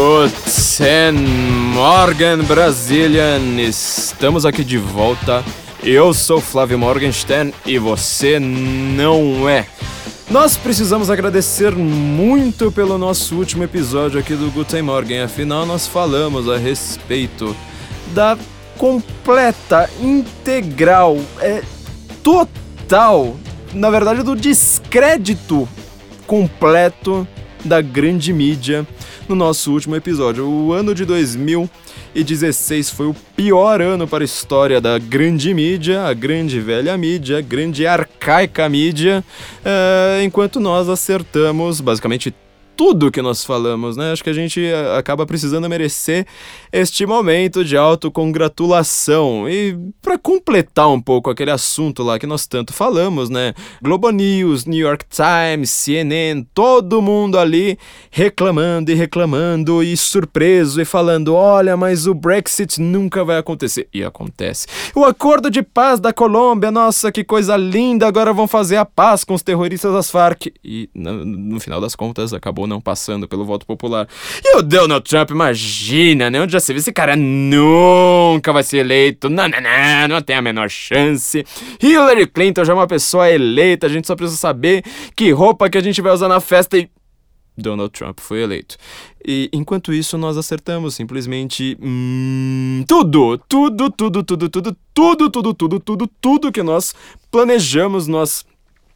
Guten Morgen, Brazilian! Estamos aqui de volta. Eu sou Flávio Morgenstern e você não é. Nós precisamos agradecer muito pelo nosso último episódio aqui do Guten Morgen, afinal, nós falamos a respeito da completa, integral, é, total, na verdade, do descrédito completo da grande mídia no nosso último episódio. O ano de 2016 foi o pior ano para a história da grande mídia, a grande velha mídia, a grande arcaica mídia, uh, enquanto nós acertamos basicamente tudo que nós falamos, né? Acho que a gente eh, acaba precisando merecer este momento de autocongratulação. E para completar um pouco aquele assunto lá que nós tanto falamos, né? Globo News, New York Times, CNN, todo mundo ali reclamando e reclamando e surpreso e falando: olha, mas o Brexit nunca vai acontecer. E acontece. O acordo de paz da Colômbia, nossa, que coisa linda, agora vão fazer a paz com os terroristas das Farc. E no, no final das contas acabou não passando pelo voto popular. E o Donald Trump, imagina, né? Onde já se viu, esse cara nunca vai ser eleito. Não, não, não, não tem a menor chance. Hillary Clinton já é uma pessoa eleita, a gente só precisa saber que roupa que a gente vai usar na festa e. Donald Trump foi eleito. E enquanto isso, nós acertamos simplesmente hum, tudo, tudo, tudo, tudo, tudo, tudo, tudo, tudo, tudo, tudo que nós planejamos, nós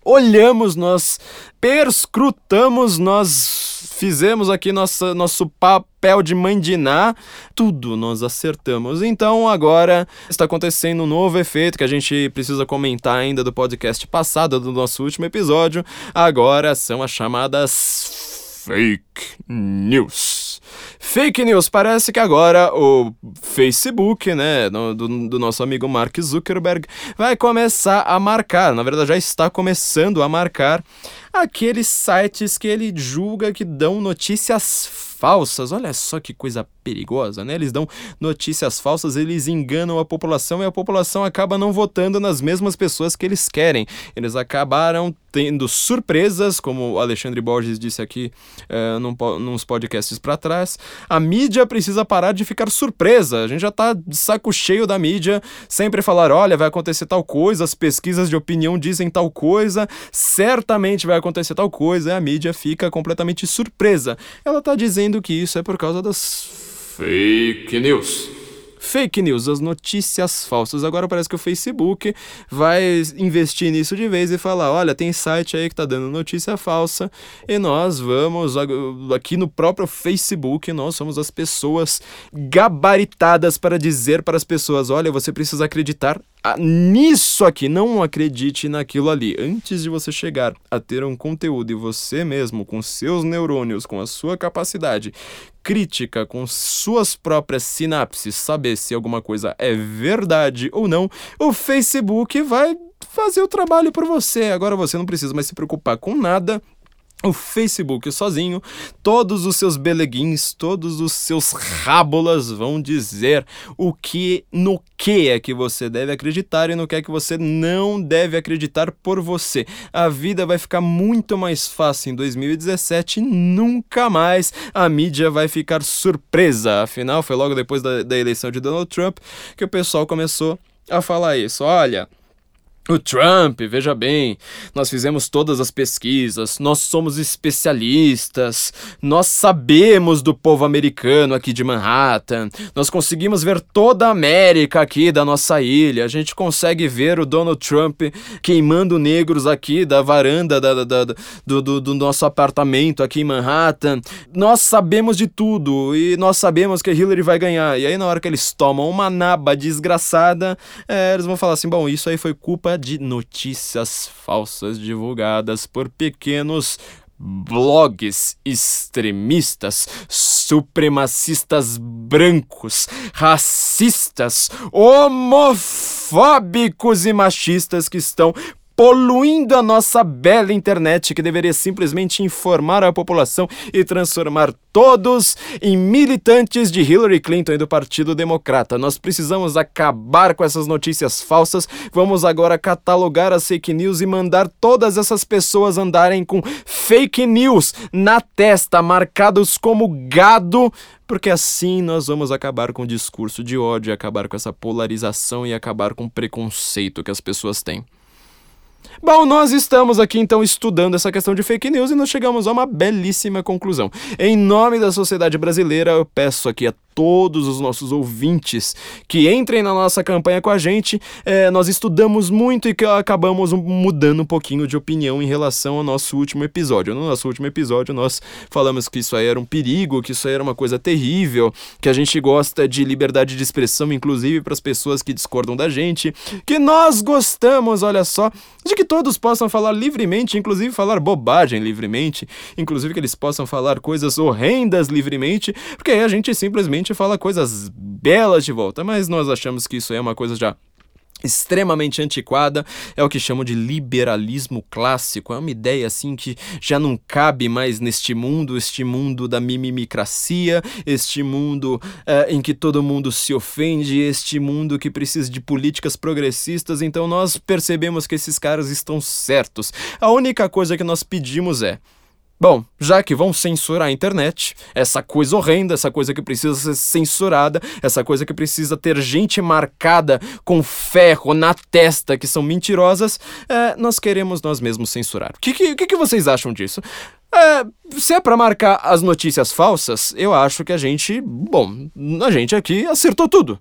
olhamos, nós perscrutamos, nós fizemos aqui nossa, nosso papel de mandinar, tudo nós acertamos. Então agora está acontecendo um novo efeito que a gente precisa comentar ainda do podcast passado, do nosso último episódio. Agora são as chamadas fake news. Fake news, parece que agora o Facebook, né, do, do, nosso amigo Mark Zuckerberg, vai começar a marcar, na verdade já está começando a marcar aqueles sites que ele julga que dão notícias falsas. Olha só que coisa perigosa, né? Eles dão notícias falsas, eles enganam a população e a população acaba não votando nas mesmas pessoas que eles querem. Eles acabaram tendo surpresas, como o Alexandre Borges disse aqui uh, num, nos podcasts para trás. A mídia precisa parar de ficar surpresa. A gente já tá de saco cheio da mídia, sempre falar: olha, vai acontecer tal coisa, as pesquisas de opinião dizem tal coisa, certamente vai acontecer tal coisa, a mídia fica completamente surpresa. Ela tá dizendo que isso é por causa das Fake News. Fake news, as notícias falsas. Agora parece que o Facebook vai investir nisso de vez e falar: olha, tem site aí que tá dando notícia falsa e nós vamos, aqui no próprio Facebook, nós somos as pessoas gabaritadas para dizer para as pessoas: olha, você precisa acreditar nisso aqui, não acredite naquilo ali. Antes de você chegar a ter um conteúdo e você mesmo, com seus neurônios, com a sua capacidade crítica, com suas próprias sinapses, saber se alguma coisa é verdade ou não, o Facebook vai fazer o trabalho por você. Agora você não precisa mais se preocupar com nada o Facebook sozinho, todos os seus beleguins, todos os seus rábulas vão dizer o que, no que é que você deve acreditar e no que é que você não deve acreditar por você. A vida vai ficar muito mais fácil em 2017 e nunca mais a mídia vai ficar surpresa. Afinal, foi logo depois da, da eleição de Donald Trump que o pessoal começou a falar isso. Olha, o Trump, veja bem, nós fizemos todas as pesquisas, nós somos especialistas, nós sabemos do povo americano aqui de Manhattan, nós conseguimos ver toda a América aqui da nossa ilha, a gente consegue ver o Donald Trump queimando negros aqui da varanda da, da, da, do, do, do nosso apartamento aqui em Manhattan. Nós sabemos de tudo e nós sabemos que Hillary vai ganhar. E aí, na hora que eles tomam uma naba desgraçada, é, eles vão falar assim: bom, isso aí foi culpa de notícias falsas divulgadas por pequenos blogs extremistas, supremacistas brancos, racistas, homofóbicos e machistas que estão poluindo a nossa bela internet que deveria simplesmente informar a população e transformar todos em militantes de Hillary Clinton e do Partido Democrata. Nós precisamos acabar com essas notícias falsas. Vamos agora catalogar as fake news e mandar todas essas pessoas andarem com fake news na testa, marcados como gado porque assim nós vamos acabar com o discurso de ódio, acabar com essa polarização e acabar com o preconceito que as pessoas têm. Bom, nós estamos aqui então estudando essa questão de fake news e nós chegamos a uma belíssima conclusão. Em nome da sociedade brasileira, eu peço aqui a todos os nossos ouvintes que entrem na nossa campanha com a gente. É, nós estudamos muito e acabamos mudando um pouquinho de opinião em relação ao nosso último episódio. No nosso último episódio, nós falamos que isso aí era um perigo, que isso aí era uma coisa terrível, que a gente gosta de liberdade de expressão, inclusive para as pessoas que discordam da gente, que nós gostamos, olha só, de que todos possam falar livremente, inclusive falar bobagem livremente, inclusive que eles possam falar coisas horrendas livremente, porque aí a gente simplesmente fala coisas belas de volta, mas nós achamos que isso é uma coisa já extremamente antiquada, é o que chamam de liberalismo clássico. É uma ideia assim que já não cabe mais neste mundo, este mundo da mimimicracia, este mundo é, em que todo mundo se ofende, este mundo que precisa de políticas progressistas. Então nós percebemos que esses caras estão certos. A única coisa que nós pedimos é Bom, já que vão censurar a internet, essa coisa horrenda, essa coisa que precisa ser censurada, essa coisa que precisa ter gente marcada com ferro na testa que são mentirosas, é, nós queremos nós mesmos censurar. O que, que, que vocês acham disso? É, se é para marcar as notícias falsas, eu acho que a gente, bom, a gente aqui acertou tudo.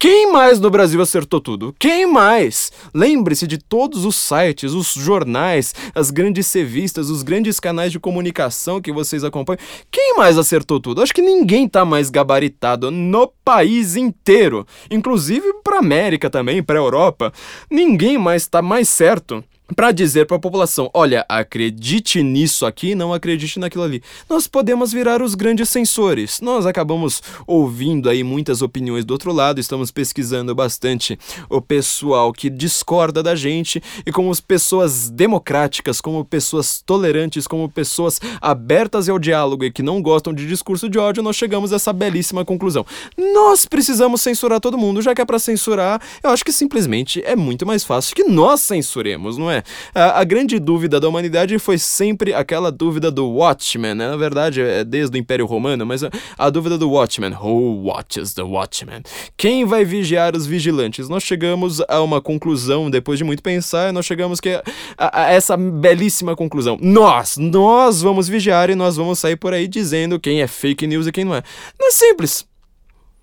Quem mais no Brasil acertou tudo? Quem mais? Lembre-se de todos os sites, os jornais, as grandes revistas, os grandes canais de comunicação que vocês acompanham. Quem mais acertou tudo? Acho que ninguém tá mais gabaritado no país inteiro, inclusive para América também, para Europa. Ninguém mais tá mais certo para dizer para a população: olha, acredite nisso aqui, não acredite naquilo ali. Nós podemos virar os grandes sensores. Nós acabamos ouvindo aí muitas opiniões do outro lado, estamos pesquisando bastante o pessoal que discorda da gente e como pessoas democráticas, como pessoas tolerantes, como pessoas abertas ao diálogo e que não gostam de discurso de ódio, nós chegamos a essa belíssima conclusão. Nós precisamos censurar todo mundo, já que é para censurar, eu acho que simplesmente é muito mais fácil que nós censuremos, não é? A, a, grande dúvida da humanidade foi sempre aquela dúvida do Watchman, né? Na verdade, é desde o Império Romano, mas a, a dúvida do Watchman. Who watches the Watchman? Quem vai vigiar os vigilantes? Nós chegamos a uma conclusão, depois de muito pensar, nós chegamos que a, a essa belíssima conclusão. Nós, nós vamos vigiar e nós vamos sair por aí dizendo quem é fake news e quem não é. Não é simples.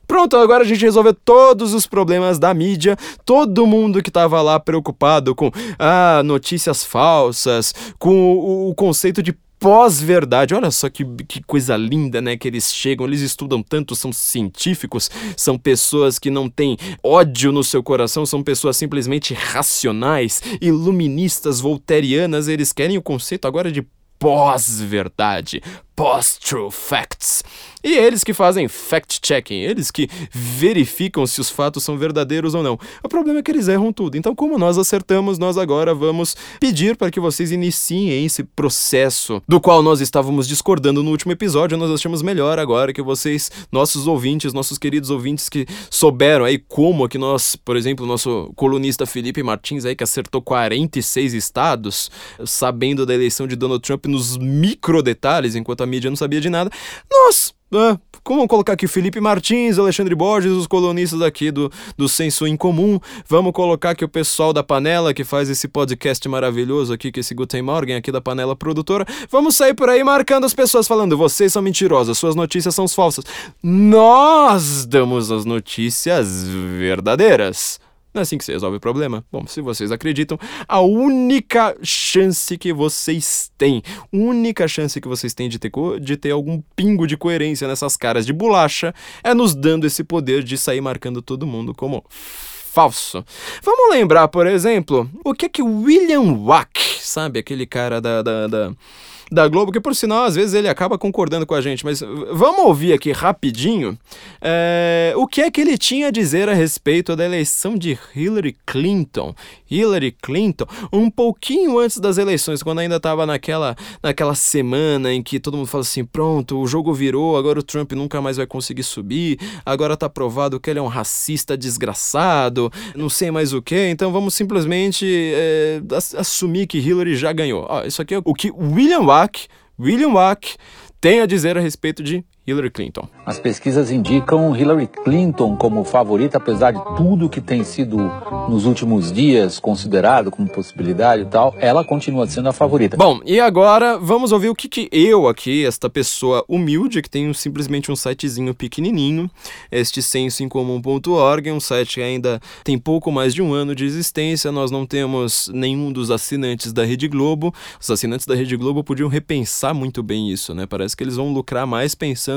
Pronto, agora a gente resolveu todos os problemas da mídia, todo mundo que estava lá preocupado com ah, notícias falsas, com o, o conceito de pós-verdade. Olha só que, que coisa linda, né? Que eles chegam, eles estudam tanto, são científicos, são pessoas que não têm ódio no seu coração, são pessoas simplesmente racionais, iluministas, volterianas. Eles querem o conceito agora de pós-verdade, pós-true facts. E eles que fazem fact-checking, eles que verificam se os fatos são verdadeiros ou não. O problema é que eles erram tudo. Então, como nós acertamos, nós agora vamos pedir para que vocês iniciem esse processo do qual nós estávamos discordando no último episódio. Nós achamos melhor agora que vocês, nossos ouvintes, nossos queridos ouvintes que souberam aí como que nós, por exemplo, nosso colunista Felipe Martins aí que acertou 46 estados, sabendo da eleição de Donald Trump nos micro detalhes, enquanto a mídia não sabia de nada. Nós ah, vamos colocar aqui Felipe Martins, Alexandre Borges, os colunistas aqui do, do Senso em Comum. Vamos colocar aqui o pessoal da Panela, que faz esse podcast maravilhoso aqui, que é esse Guten Morgen aqui da Panela Produtora. Vamos sair por aí marcando as pessoas falando, vocês são mentirosas, suas notícias são falsas. Nós damos as notícias verdadeiras. Não é assim que se resolve o problema? Bom, se vocês acreditam, a única chance que vocês têm, única chance que vocês têm de ter, de ter algum pingo de coerência nessas caras de bolacha é nos dando esse poder de sair marcando todo mundo como falso. Vamos lembrar, por exemplo, o que é que William Wack, sabe, aquele cara da, da, da da Globo, que por sinal, às vezes ele acaba concordando com a gente, mas vamos ouvir aqui rapidinho é, o que é que ele tinha a dizer a respeito da eleição de Hillary Clinton. Hillary Clinton, um pouquinho antes das eleições, quando ainda estava naquela, naquela semana em que todo mundo fala assim: pronto, o jogo virou, agora o Trump nunca mais vai conseguir subir, agora tá provado que ele é um racista desgraçado, não sei mais o que, então vamos simplesmente é, assumir que Hillary já ganhou. Ó, isso aqui é o que William Wack, William Wack tem a dizer a respeito de Hillary Clinton. As pesquisas indicam Hillary Clinton como favorita, apesar de tudo que tem sido nos últimos dias considerado como possibilidade e tal, ela continua sendo a favorita. Bom, e agora vamos ouvir o que, que eu aqui, esta pessoa humilde, que tem simplesmente um sitezinho pequenininho, este sensoincomum.org, um site que ainda tem pouco mais de um ano de existência, nós não temos nenhum dos assinantes da Rede Globo, os assinantes da Rede Globo podiam repensar muito bem isso, né? Parece que eles vão lucrar mais pensando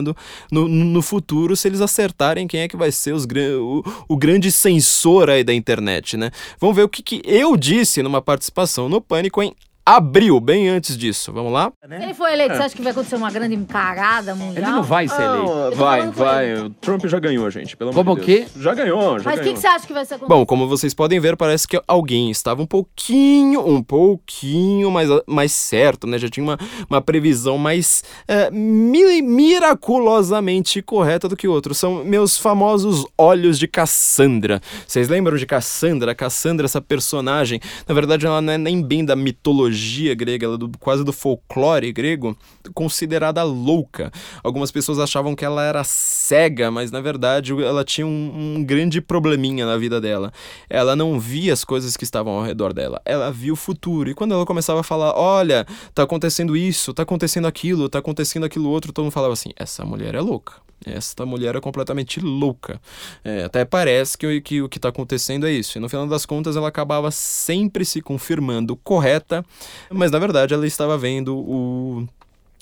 no, no futuro se eles acertarem quem é que vai ser os, o, o grande censor aí da internet, né? Vamos ver o que, que eu disse numa participação no Pânico em abril, bem antes disso. Vamos lá? Se ele for eleito, você acha que vai acontecer uma grande encarada mundial? Ele não vai ser eleito. Ah, vai, vai. O Trump já ganhou, gente. Pelo Como amor o de quê? Deus. Já ganhou, já Mas o ganhou. que, que você acha que vai ser Bom, como vocês podem ver, parece que alguém estava um pouquinho, um pouquinho mais, mais certo, né? Já tinha uma, uma previsão mais é, mi- miraculosamente correta do que outro. São meus famosos olhos de Cassandra. Vocês lembram de Cassandra? Cassandra, essa personagem, na verdade, ela não é nem bem da mitologia grega, ela é do, quase do folclore grego, considerada louca. Algumas pessoas achavam que ela era cega, mas na verdade ela tinha um, um grande probleminha na vida dela. Ela não via as coisas que estavam ao redor dela, ela via o futuro. E quando ela começava a falar: Olha, tá acontecendo isso, tá acontecendo aquilo, tá acontecendo aquilo outro, todo mundo falava assim: Essa mulher é louca. Esta mulher é completamente louca. É, até parece que, o- que o que está acontecendo é isso. E no final das contas, ela acabava sempre se confirmando correta, mas na verdade ela estava vendo o,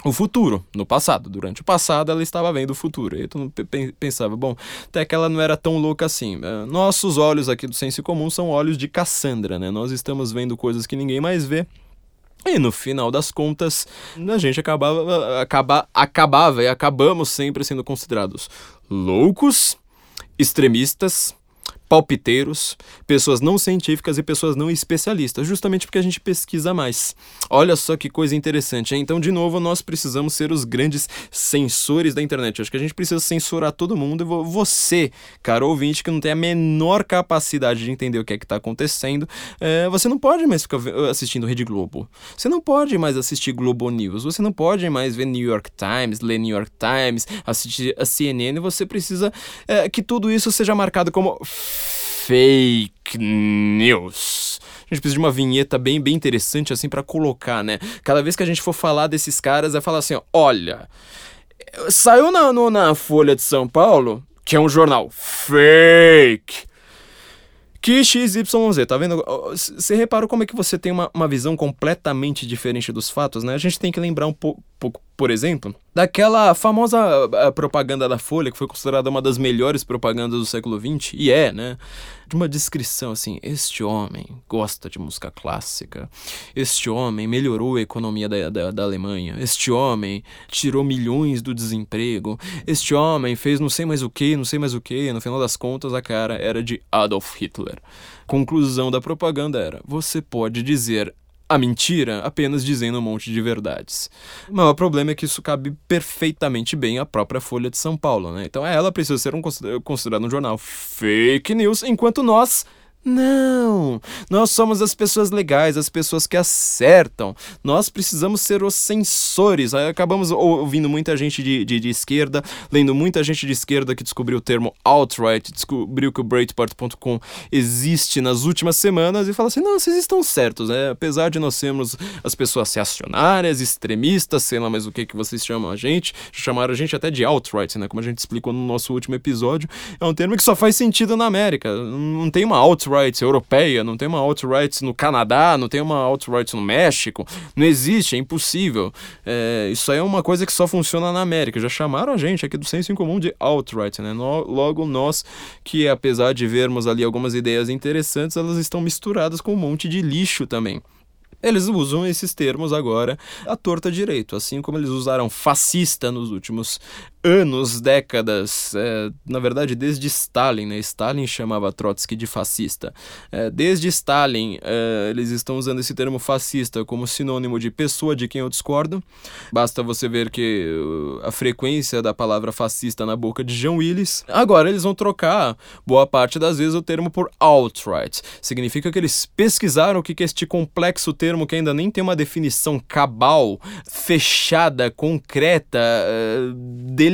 o futuro, no passado. Durante o passado, ela estava vendo o futuro. E pe- pensava, bom, até que ela não era tão louca assim. É, Nossos olhos aqui do senso comum são olhos de Cassandra, né? Nós estamos vendo coisas que ninguém mais vê. E no final das contas, a gente acabava, acaba, acabava e acabamos sempre sendo considerados loucos, extremistas, palpiteiros, pessoas não científicas e pessoas não especialistas, justamente porque a gente pesquisa mais. Olha só que coisa interessante, hein? Então, de novo, nós precisamos ser os grandes censores da internet. Acho que a gente precisa censurar todo mundo e vo- você, cara ouvinte, que não tem a menor capacidade de entender o que é que está acontecendo, é, você não pode mais ficar assistindo Rede Globo. Você não pode mais assistir Globo News. Você não pode mais ver New York Times, ler New York Times, assistir a CNN. Você precisa é, que tudo isso seja marcado como fake news. A gente precisa de uma vinheta bem, bem interessante assim para colocar, né? Cada vez que a gente for falar desses caras, é falar assim, ó, olha, saiu na, no- na Folha de São Paulo, que é um jornal fake, que XYZ, tá vendo? Você reparou como é que você tem uma, uma visão completamente diferente dos fatos, né? A gente tem que lembrar um pou- pouco, por exemplo, daquela famosa propaganda da Folha, que foi considerada uma das melhores propagandas do século XX, e é, né? De uma descrição assim: este homem gosta de música clássica, este homem melhorou a economia da, da, da Alemanha, este homem tirou milhões do desemprego, este homem fez não sei mais o que, não sei mais o que, no final das contas a cara era de Adolf Hitler. Conclusão da propaganda era: você pode dizer a mentira apenas dizendo um monte de verdades. O maior problema é que isso cabe perfeitamente bem à própria Folha de São Paulo, né? Então ela precisa ser um, consider- considerado um jornal fake news, enquanto nós. Não! Nós somos as pessoas legais, as pessoas que acertam. Nós precisamos ser os censores. Aí acabamos ou- ouvindo muita gente de, de, de esquerda, lendo muita gente de esquerda que descobriu o termo alt-right, descobriu que o Breitbart.com existe nas últimas semanas e fala assim: não, vocês estão certos, né? Apesar de nós sermos as pessoas reacionárias, extremistas, sei lá mais o que que vocês chamam a gente, chamaram a gente até de alt-right, né? Como a gente explicou no nosso último episódio, é um termo que só faz sentido na América. Não tem uma alt-right alt-right europeia, não tem uma alt-right no Canadá, não tem uma alt-right no México. Não existe, é impossível. É, isso aí é uma coisa que só funciona na América. Já chamaram a gente aqui do Senso em Comum de alt-right, né? No, logo nós, que apesar de vermos ali algumas ideias interessantes, elas estão misturadas com um monte de lixo também. Eles usam esses termos agora à torta direito, assim como eles usaram fascista nos últimos anos, décadas, é, na verdade desde Stalin, né? Stalin chamava Trotsky de fascista. É, desde Stalin, é, eles estão usando esse termo fascista como sinônimo de pessoa de quem eu discordo. Basta você ver que uh, a frequência da palavra fascista na boca de John Willis. Agora eles vão trocar boa parte das vezes o termo por alt-right. Significa que eles pesquisaram o que é este complexo termo que ainda nem tem uma definição cabal, fechada, concreta, uh,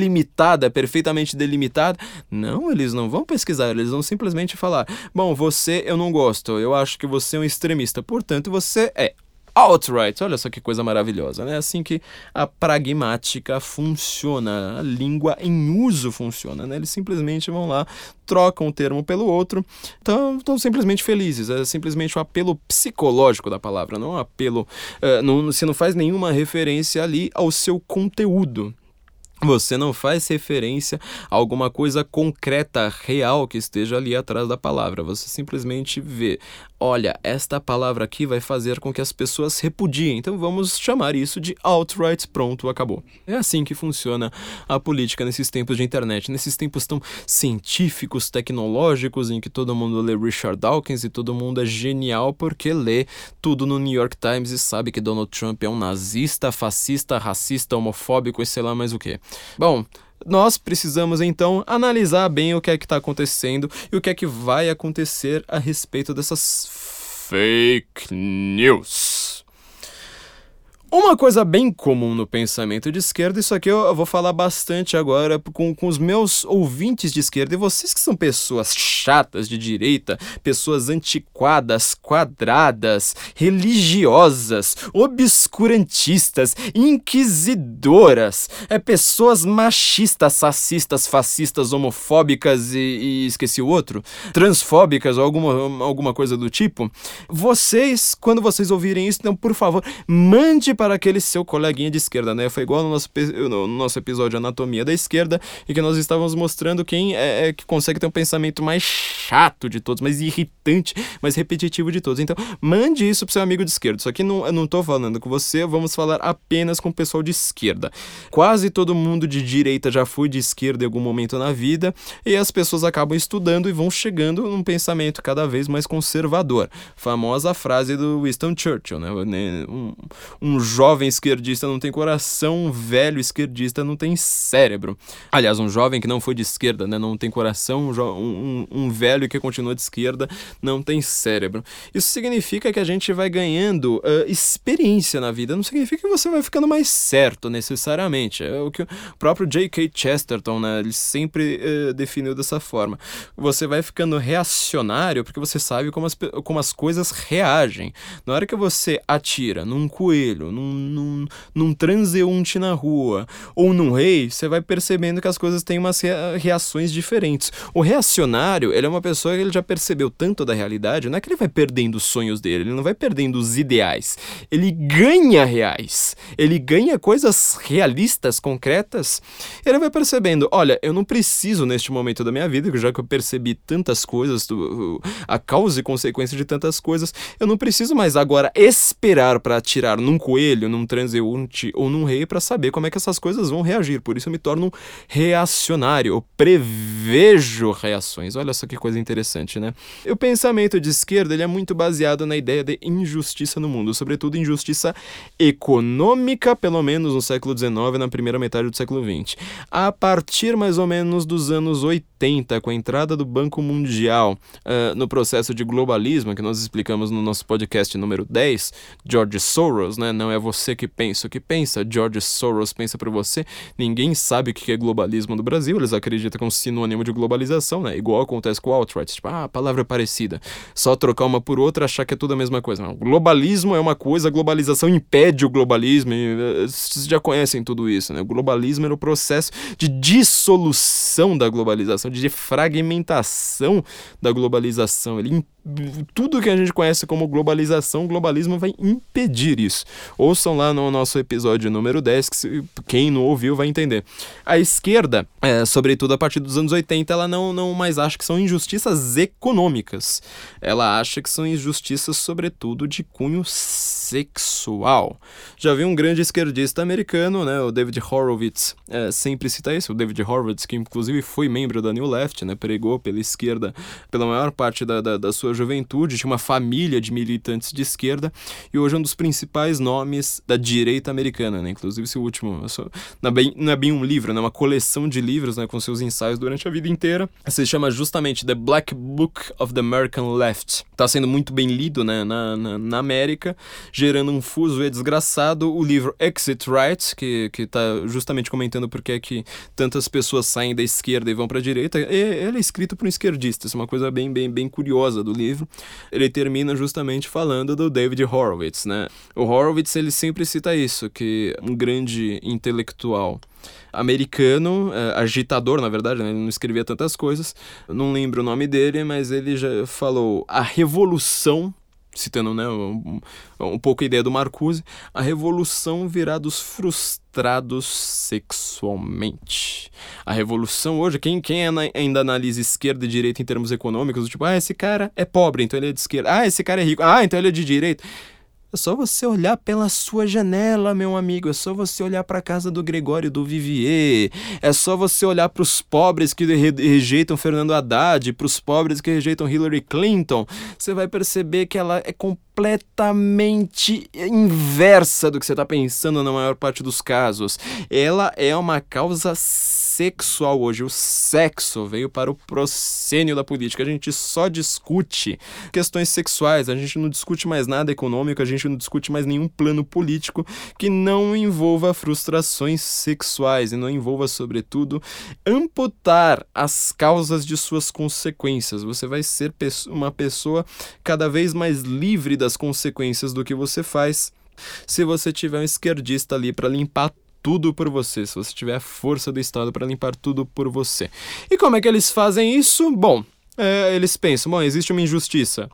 delimitada, perfeitamente delimitada. Não, eles não vão pesquisar, eles vão simplesmente falar: bom, você eu não gosto, eu acho que você é um extremista, portanto você é outright. Olha só que coisa maravilhosa, né? Assim que a pragmática funciona, a língua em uso funciona, né? Eles simplesmente vão lá, trocam um termo pelo outro, estão simplesmente felizes. É simplesmente o um apelo psicológico da palavra, não um apelo. Uh, não, se não faz nenhuma referência ali ao seu conteúdo. Você não faz referência a alguma coisa concreta, real que esteja ali atrás da palavra. Você simplesmente vê, olha, esta palavra aqui vai fazer com que as pessoas repudiem. Então vamos chamar isso de outright, pronto, acabou. É assim que funciona a política nesses tempos de internet, nesses tempos tão científicos, tecnológicos, em que todo mundo lê Richard Dawkins e todo mundo é genial porque lê tudo no New York Times e sabe que Donald Trump é um nazista, fascista, racista, homofóbico e sei lá mais o que. Bom, nós precisamos então analisar bem o que é que está acontecendo e o que é que vai acontecer a respeito dessas fake news. Uma coisa bem comum no pensamento de esquerda, isso aqui eu vou falar bastante agora com, com os meus ouvintes de esquerda e vocês que são pessoas chatas de direita, pessoas antiquadas, quadradas, religiosas, obscurantistas, inquisidoras, é pessoas machistas, racistas, fascistas, homofóbicas e, e esqueci o outro, transfóbicas ou alguma, alguma coisa do tipo. Vocês, quando vocês ouvirem isso, então, por favor, mande para aquele seu coleguinha de esquerda, né? Foi igual no nosso, no nosso episódio Anatomia da Esquerda, em que nós estávamos mostrando quem é, é que consegue ter um pensamento mais chato de todos, mais irritante, mais repetitivo de todos. Então, mande isso pro seu amigo de esquerda. Isso aqui não, eu não tô falando com você, vamos falar apenas com o pessoal de esquerda. Quase todo mundo de direita já foi de esquerda em algum momento na vida, e as pessoas acabam estudando e vão chegando num pensamento cada vez mais conservador. Famosa frase do Winston Churchill, né? Um, um jovem esquerdista não tem coração, um velho esquerdista não tem cérebro. Aliás, um jovem que não foi de esquerda, né, não tem coração, um, um, um velho que continua de esquerda não tem cérebro. Isso significa que a gente vai ganhando uh, experiência na vida, não significa que você vai ficando mais certo necessariamente. É o que o próprio J.K. Chesterton, né, ele sempre uh, definiu dessa forma. Você vai ficando reacionário porque você sabe como as, como as coisas reagem. Na hora que você atira num coelho, num num, num, num transeunte na rua ou num rei, você vai percebendo que as coisas têm umas reações diferentes. O reacionário, ele é uma pessoa que ele já percebeu tanto da realidade, não é que ele vai perdendo os sonhos dele, ele não vai perdendo os ideais. Ele ganha reais. Ele ganha coisas realistas, concretas. Ele vai percebendo, olha, eu não preciso neste momento da minha vida, já que eu percebi tantas coisas, a causa e consequência de tantas coisas, eu não preciso mais agora esperar para atirar num coelho num transeunte ou num rei para saber como é que essas coisas vão reagir. Por isso eu me torno um reacionário. Eu prevejo reações. Olha só que coisa interessante, né? O pensamento de esquerda ele é muito baseado na ideia de injustiça no mundo, sobretudo injustiça econômica, pelo menos no século XIX na primeira metade do século XX. A partir mais ou menos dos anos 80, com a entrada do Banco Mundial uh, no processo de globalismo, que nós explicamos no nosso podcast número 10, George Soros, né? Não é você que pensa o que pensa, George Soros pensa por você. Ninguém sabe o que é globalismo no Brasil, eles acreditam que é um sinônimo de globalização, né? Igual acontece com o alt-right, tipo, ah, palavra parecida. Só trocar uma por outra, achar que é tudo a mesma coisa. Não, globalismo é uma coisa, globalização impede o globalismo, e, eh, vocês já conhecem tudo isso, né? O globalismo era o processo de dissolução da globalização, de fragmentação da globalização. Ele impede tudo que a gente conhece como globalização, globalismo vai impedir isso. Ouçam lá no nosso episódio número 10, que quem não ouviu vai entender. A esquerda, é, sobretudo a partir dos anos 80, ela não, não mais acha que são injustiças econômicas. Ela acha que são injustiças, sobretudo, de cunho sexual. Já vi um grande esquerdista americano, né, o David Horowitz, é, sempre cita isso, o David Horowitz, que inclusive foi membro da New Left, né, pregou pela esquerda pela maior parte da, da, da sua juventude, tinha uma família de militantes de esquerda e hoje é um dos principais nomes da direita americana, né? Inclusive esse último, sou, não, é bem, não é bem um livro, né? Uma coleção de livros, né? Com seus ensaios durante a vida inteira. Se chama justamente The Black Book of the American Left. Tá sendo muito bem lido, né? Na, na, na América, gerando um fuso e desgraçado. O livro Exit Right, que, que tá justamente comentando porque é que tantas pessoas saem da esquerda e vão para a direita. E, ele é escrito por um esquerdista, isso é uma coisa bem, bem, bem curiosa do livro, ele termina justamente falando do David Horowitz, né? O Horowitz, ele sempre cita isso, que um grande intelectual americano, é, agitador, na verdade, né? ele não escrevia tantas coisas, não lembro o nome dele, mas ele já falou a revolução citando né, um, um pouco a ideia do Marcuse, a revolução virá dos frustrados sexualmente. A revolução hoje, quem, quem ainda analisa esquerda e direita em termos econômicos, tipo, ah, esse cara é pobre, então ele é de esquerda. Ah, esse cara é rico, ah, então ele é de direita. É só você olhar pela sua janela, meu amigo. É só você olhar para a casa do Gregório do Vivier. É só você olhar para os pobres que rejeitam Fernando Haddad, para os pobres que rejeitam Hillary Clinton. Você vai perceber que ela é completamente inversa do que você está pensando na maior parte dos casos. Ela é uma causa sexual hoje. O sexo veio para o proscênio da política. A gente só discute questões sexuais, a gente não discute mais nada econômico, a gente não discute mais nenhum plano político que não envolva frustrações sexuais e não envolva, sobretudo, amputar as causas de suas consequências. Você vai ser uma pessoa cada vez mais livre das consequências do que você faz se você tiver um esquerdista ali para limpar tudo por você, se você tiver a força do Estado para limpar tudo por você. E como é que eles fazem isso? Bom, é, eles pensam, bom, existe uma injustiça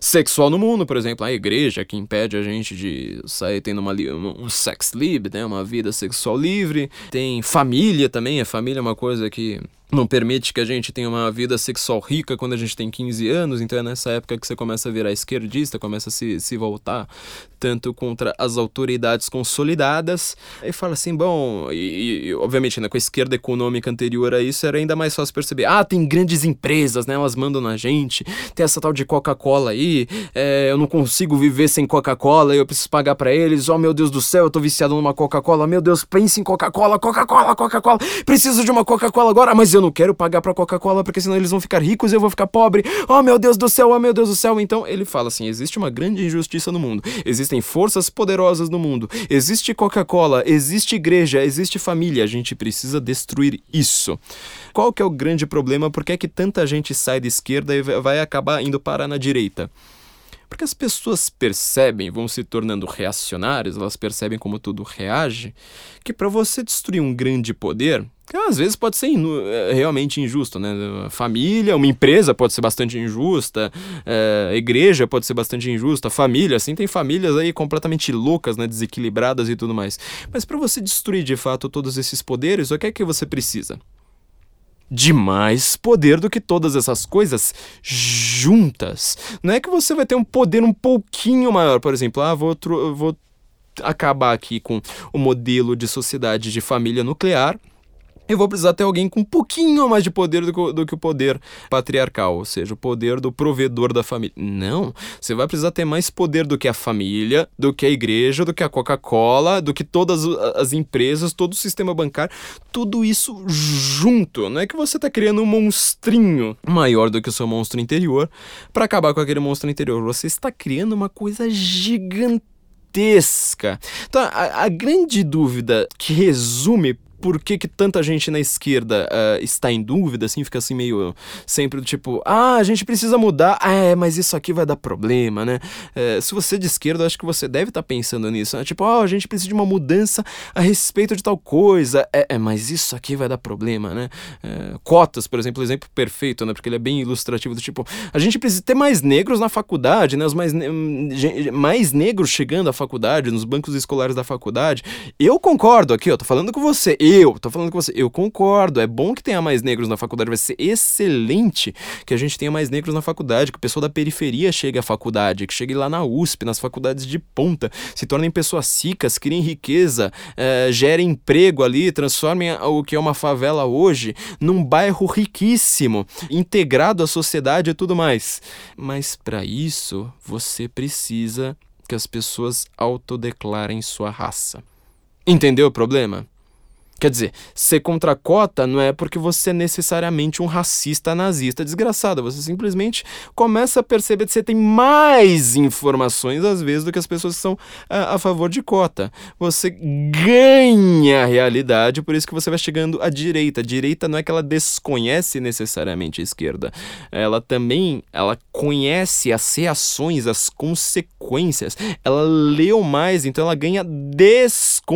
sexual no mundo, por exemplo, a igreja que impede a gente de sair tendo uma, um sex lib, né, uma vida sexual livre. Tem família também, a família é uma coisa que não permite que a gente tenha uma vida sexual rica quando a gente tem 15 anos, então é nessa época que você começa a virar esquerdista, começa a se, se voltar tanto contra as autoridades consolidadas. Aí fala assim, bom, e, e, obviamente né, com a esquerda econômica anterior a isso era ainda mais fácil perceber, ah, tem grandes empresas, né, elas mandam na gente, tem essa tal de Coca-Cola aí, é, eu não consigo viver sem Coca-Cola, eu preciso pagar para eles, oh meu Deus do céu, eu tô viciado numa Coca-Cola, meu Deus, pense em Coca-Cola, Coca-Cola, Coca-Cola, preciso de uma Coca-Cola agora, mas eu não quero pagar pra Coca-Cola porque senão eles vão ficar ricos e eu vou ficar pobre. Oh meu Deus do céu, oh meu Deus do céu. Então ele fala assim: existe uma grande injustiça no mundo, existem forças poderosas no mundo, existe Coca-Cola, existe igreja, existe família. A gente precisa destruir isso. Qual que é o grande problema? Por que é que tanta gente sai da esquerda e vai acabar indo parar na direita? Porque as pessoas percebem, vão se tornando reacionárias, elas percebem como tudo reage, que para você destruir um grande poder, que às vezes pode ser é, realmente injusto, né? Família, uma empresa pode ser bastante injusta, é, igreja pode ser bastante injusta, família, assim, tem famílias aí completamente loucas, né? Desequilibradas e tudo mais. Mas para você destruir de fato todos esses poderes, o que é que você precisa? de mais poder do que todas essas coisas juntas. Não é que você vai ter um poder um pouquinho maior, por exemplo, ah, vou, vou acabar aqui com o modelo de sociedade de família nuclear eu vou precisar ter alguém com um pouquinho mais de poder do que, do que, o poder patriarcal, ou seja, o poder do provedor da família. Não, você vai precisar ter mais poder do que a família, do que a igreja, do que a Coca-Cola, do que todas as empresas, todo o sistema bancário, tudo isso junto. Não é que você está criando um monstrinho maior do que o seu monstro interior para acabar com aquele monstro interior. Você está criando uma coisa gigantesca. Então, a, a grande dúvida que resume por que, que tanta gente na esquerda uh, está em dúvida, assim, fica assim meio sempre do tipo, ah, a gente precisa mudar, ah, é, mas isso aqui vai dar problema, né? Uh, se você é de esquerda, eu acho que você deve estar tá pensando nisso, né? Tipo, ah, a gente precisa de uma mudança a respeito de tal coisa, é, é mas isso aqui vai dar problema, né? Uh, cotas, por exemplo, exemplo perfeito, né? Porque ele é bem ilustrativo do tipo, a gente precisa ter mais negros na faculdade, né? Os mais, ne mais negros chegando à faculdade, nos bancos escolares da faculdade. Eu concordo aqui, ó, tô falando com você. Eu, tô falando com você. Eu concordo. É bom que tenha mais negros na faculdade. Vai ser excelente que a gente tenha mais negros na faculdade, que o pessoal da periferia chegue à faculdade, que chegue lá na USP, nas faculdades de ponta, se tornem pessoas ricas, criem riqueza, é, gerem emprego ali, transformem o que é uma favela hoje num bairro riquíssimo, integrado à sociedade e tudo mais. Mas para isso, você precisa que as pessoas autodeclarem sua raça. Entendeu o problema? Quer dizer, ser contra a cota não é porque você é necessariamente um racista nazista desgraçado. Você simplesmente começa a perceber que você tem mais informações, às vezes, do que as pessoas que são a, a favor de cota. Você ganha a realidade, por isso que você vai chegando à direita. A direita não é que ela desconhece necessariamente a esquerda. Ela também ela conhece as reações, as consequências. Ela leu mais, então ela ganha desconfiança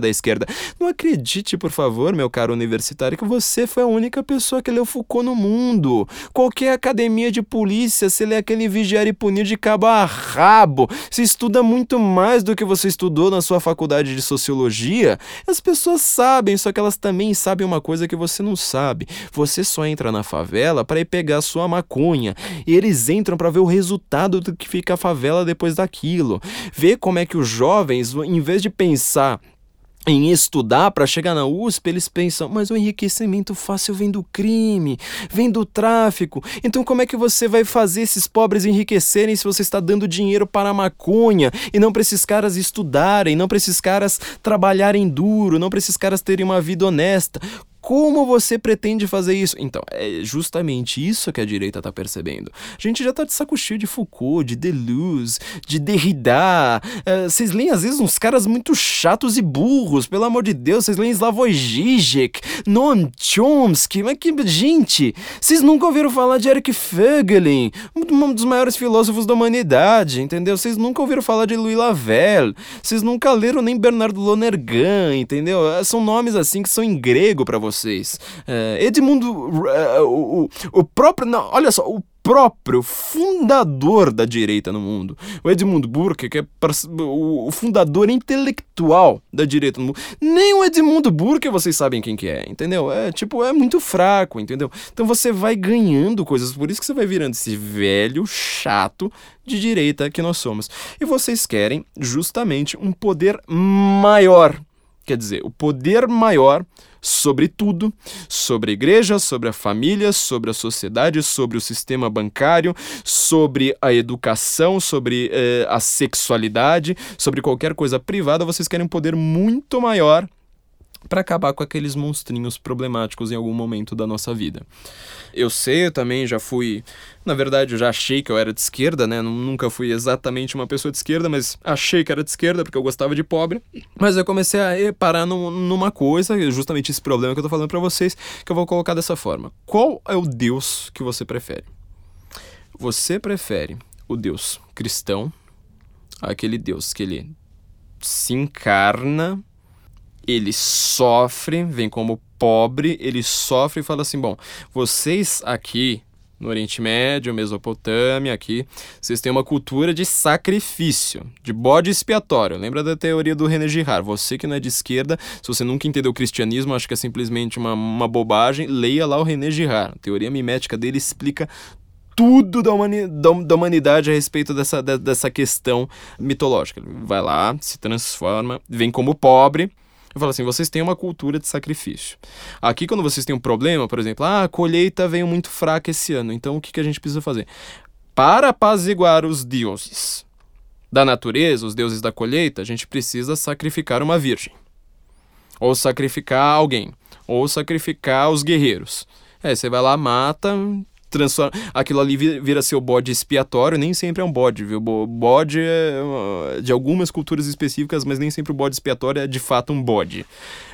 da esquerda. Não acredite, por favor, meu caro universitário, que você foi a única pessoa que leu Foucault no mundo. Qualquer academia de polícia, se lê aquele vigiar e punir de cabo a rabo, se estuda muito mais do que você estudou na sua faculdade de sociologia. As pessoas sabem, só que elas também sabem uma coisa que você não sabe. Você só entra na favela para ir pegar sua maconha. E eles entram para ver o resultado do que fica a favela depois daquilo. Ver como é que os jovens, em vez de pensar em estudar para chegar na USP, eles pensam, mas o enriquecimento fácil vem do crime, vem do tráfico. Então como é que você vai fazer esses pobres enriquecerem se você está dando dinheiro para a maconha e não para esses caras estudarem, não para esses caras trabalharem duro, não para esses caras terem uma vida honesta? Como você pretende fazer isso? Então, é justamente isso que a direita está percebendo. A gente já está de saco cheio de Foucault, de Deleuze, de Derrida. Uh, vocês leem, às vezes, uns caras muito chatos e burros, pelo amor de Deus. Vocês leem Slavoj Žižek, Noam Chomsky. Mas que... Gente, vocês nunca ouviram falar de Eric Fögelin, um dos maiores filósofos da humanidade, entendeu? Vocês nunca ouviram falar de Louis Lavelle. Vocês nunca leram nem Bernardo Lonergan, entendeu? São nomes, assim, que são em grego para vocês vocês. É, Edmundo, uh, o, o próprio, não, olha só, o próprio fundador da direita no mundo, o Edmund Burke, que é o fundador intelectual da direita no mundo, nem o Edmund Burke vocês sabem quem que é, entendeu? É tipo, é muito fraco, entendeu? Então você vai ganhando coisas, por isso que você vai virando esse velho chato de direita que nós somos. E vocês querem justamente um poder maior. Quer dizer, o poder maior sobre tudo, sobre a igreja, sobre a família, sobre a sociedade, sobre o sistema bancário, sobre a educação, sobre eh, a sexualidade, sobre qualquer coisa privada, vocês querem um poder muito maior para acabar com aqueles monstrinhos problemáticos em algum momento da nossa vida. Eu sei, eu também já fui. Na verdade, eu já achei que eu era de esquerda, né? Nunca fui exatamente uma pessoa de esquerda, mas achei que era de esquerda porque eu gostava de pobre. Mas eu comecei a reparar numa coisa, justamente esse problema que eu tô falando para vocês, que eu vou colocar dessa forma. Qual é o Deus que você prefere? Você prefere o Deus cristão, aquele Deus que ele se encarna ele sofre, vem como pobre, ele sofre e fala assim: bom, vocês aqui no Oriente Médio, Mesopotâmia, aqui, vocês têm uma cultura de sacrifício, de bode expiatório. Lembra da teoria do René Girard? Você que não é de esquerda, se você nunca entendeu o cristianismo, acho que é simplesmente uma, uma bobagem, leia lá o René Girard. A teoria mimética dele explica tudo da, humani da, da, humanidade a respeito dessa, dessa questão mitológica. Ele vai lá, se transforma, vem como pobre, eu falo assim, vocês têm uma cultura de sacrifício. Aqui, quando vocês têm um problema, por exemplo, ah, a colheita veio muito fraca esse ano, então o que, que a gente precisa fazer? Para apaziguar os deuses da natureza, os deuses da colheita, a gente precisa sacrificar uma virgem. Ou sacrificar alguém. Ou sacrificar os guerreiros. É, você vai lá, mata, transforma, aquilo ali vira seu bode expiatório, nem sempre é um bode, viu? Bode é de algumas culturas específicas, mas nem sempre o bode expiatório é de fato um bode.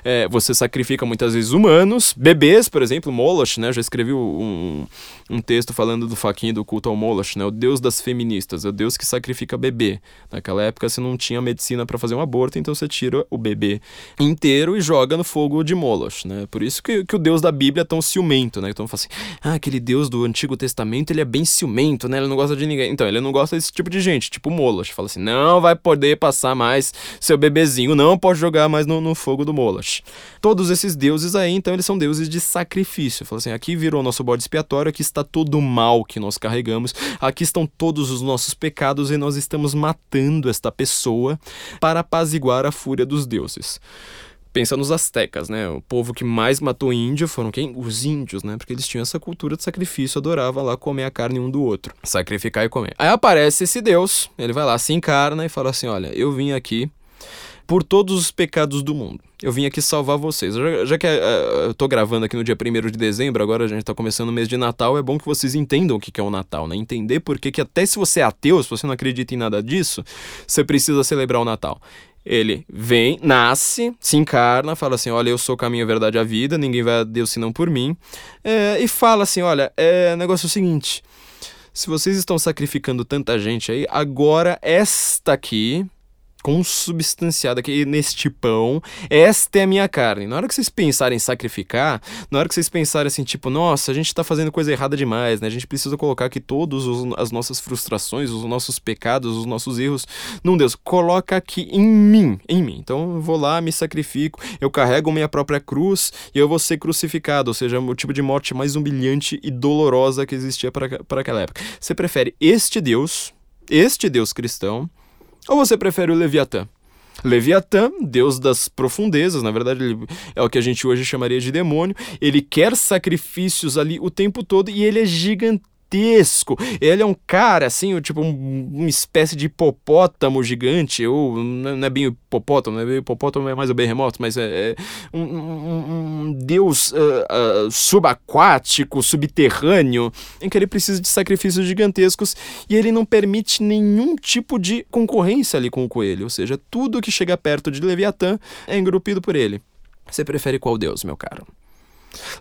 É, você sacrifica muitas vezes humanos, bebês, por exemplo, Moloch, né? Já escrevi um, um texto falando do faquinho do culto ao Moloch, né? O deus das feministas, é o deus que sacrifica bebê. Naquela época você não tinha medicina para fazer um aborto, então você tira o bebê inteiro e joga no fogo de Moloch, né? Por isso que, que o deus da Bíblia é tão ciumento, né? Então fala assim, ah, aquele deus do Antigo Testamento, ele é bem ciumento, né? Ele não gosta de ninguém. Então, ele não gosta desse tipo de gente, tipo Moloch. Fala assim, não vai poder passar mais seu bebezinho, não pode jogar mais no, no fogo do Moloch. Todos esses deuses aí, então, eles são deuses de sacrifício. Fala assim, aqui virou nosso bode expiatório, aqui está todo o mal que nós carregamos, aqui estão todos os nossos pecados e nós estamos matando esta pessoa para apaziguar a fúria dos deuses. Pensa nos astecas, né? O povo que mais matou índio foram quem? Os índios, né? Porque eles tinham essa cultura de sacrifício, adorava lá comer a carne um do outro, sacrificar e comer. Aí aparece esse Deus, ele vai lá, se encarna e fala assim: Olha, eu vim aqui por todos os pecados do mundo. Eu vim aqui salvar vocês. Já, já que uh, eu tô gravando aqui no dia 1 de dezembro, agora a gente tá começando o mês de Natal, é bom que vocês entendam o que é o Natal, né? Entender porque que até se você é ateu, se você não acredita em nada disso, você precisa celebrar o Natal. Ele vem, nasce, se encarna, fala assim: Olha, eu sou o caminho, a verdade e a vida, ninguém vai a Deus senão por mim. É, e fala assim: Olha, é, o negócio é o seguinte. Se vocês estão sacrificando tanta gente aí, agora esta aqui, consubstanciada aqui neste pão, esta é a minha carne. Na hora que vocês pensarem em sacrificar, na hora que vocês pensarem assim, tipo, nossa, a gente tá fazendo coisa errada demais, né? A gente precisa colocar aqui todas as nossas frustrações, os nossos pecados, os nossos erros num Deus. Coloca aqui em mim, em mim. Então eu vou lá, me sacrifico, eu carrego minha própria cruz e eu vou ser crucificado, ou seja, o tipo de morte mais humilhante e dolorosa que existia para aquela época. Você prefere este Deus, este Deus cristão, ou você prefere o Leviatã? Leviatã, deus das profundezas, na verdade ele é o que a gente hoje chamaria de demônio. Ele quer sacrifícios ali o tempo todo e ele é gigantesco gigantesco. Ele é um cara, assim, tipo, um, uma espécie de hipopótamo gigante, ou não é bem hipopótamo, não é bem hipopótamo, é mais o berremoto, mas é, é um, um, um, deus uh, uh, subaquático, subterrâneo, em que ele precisa de sacrifícios gigantescos e ele não permite nenhum tipo de concorrência ali com o coelho, ou seja, tudo que chega perto de Leviatã é engrupido por ele. Você prefere qual deus, meu caro?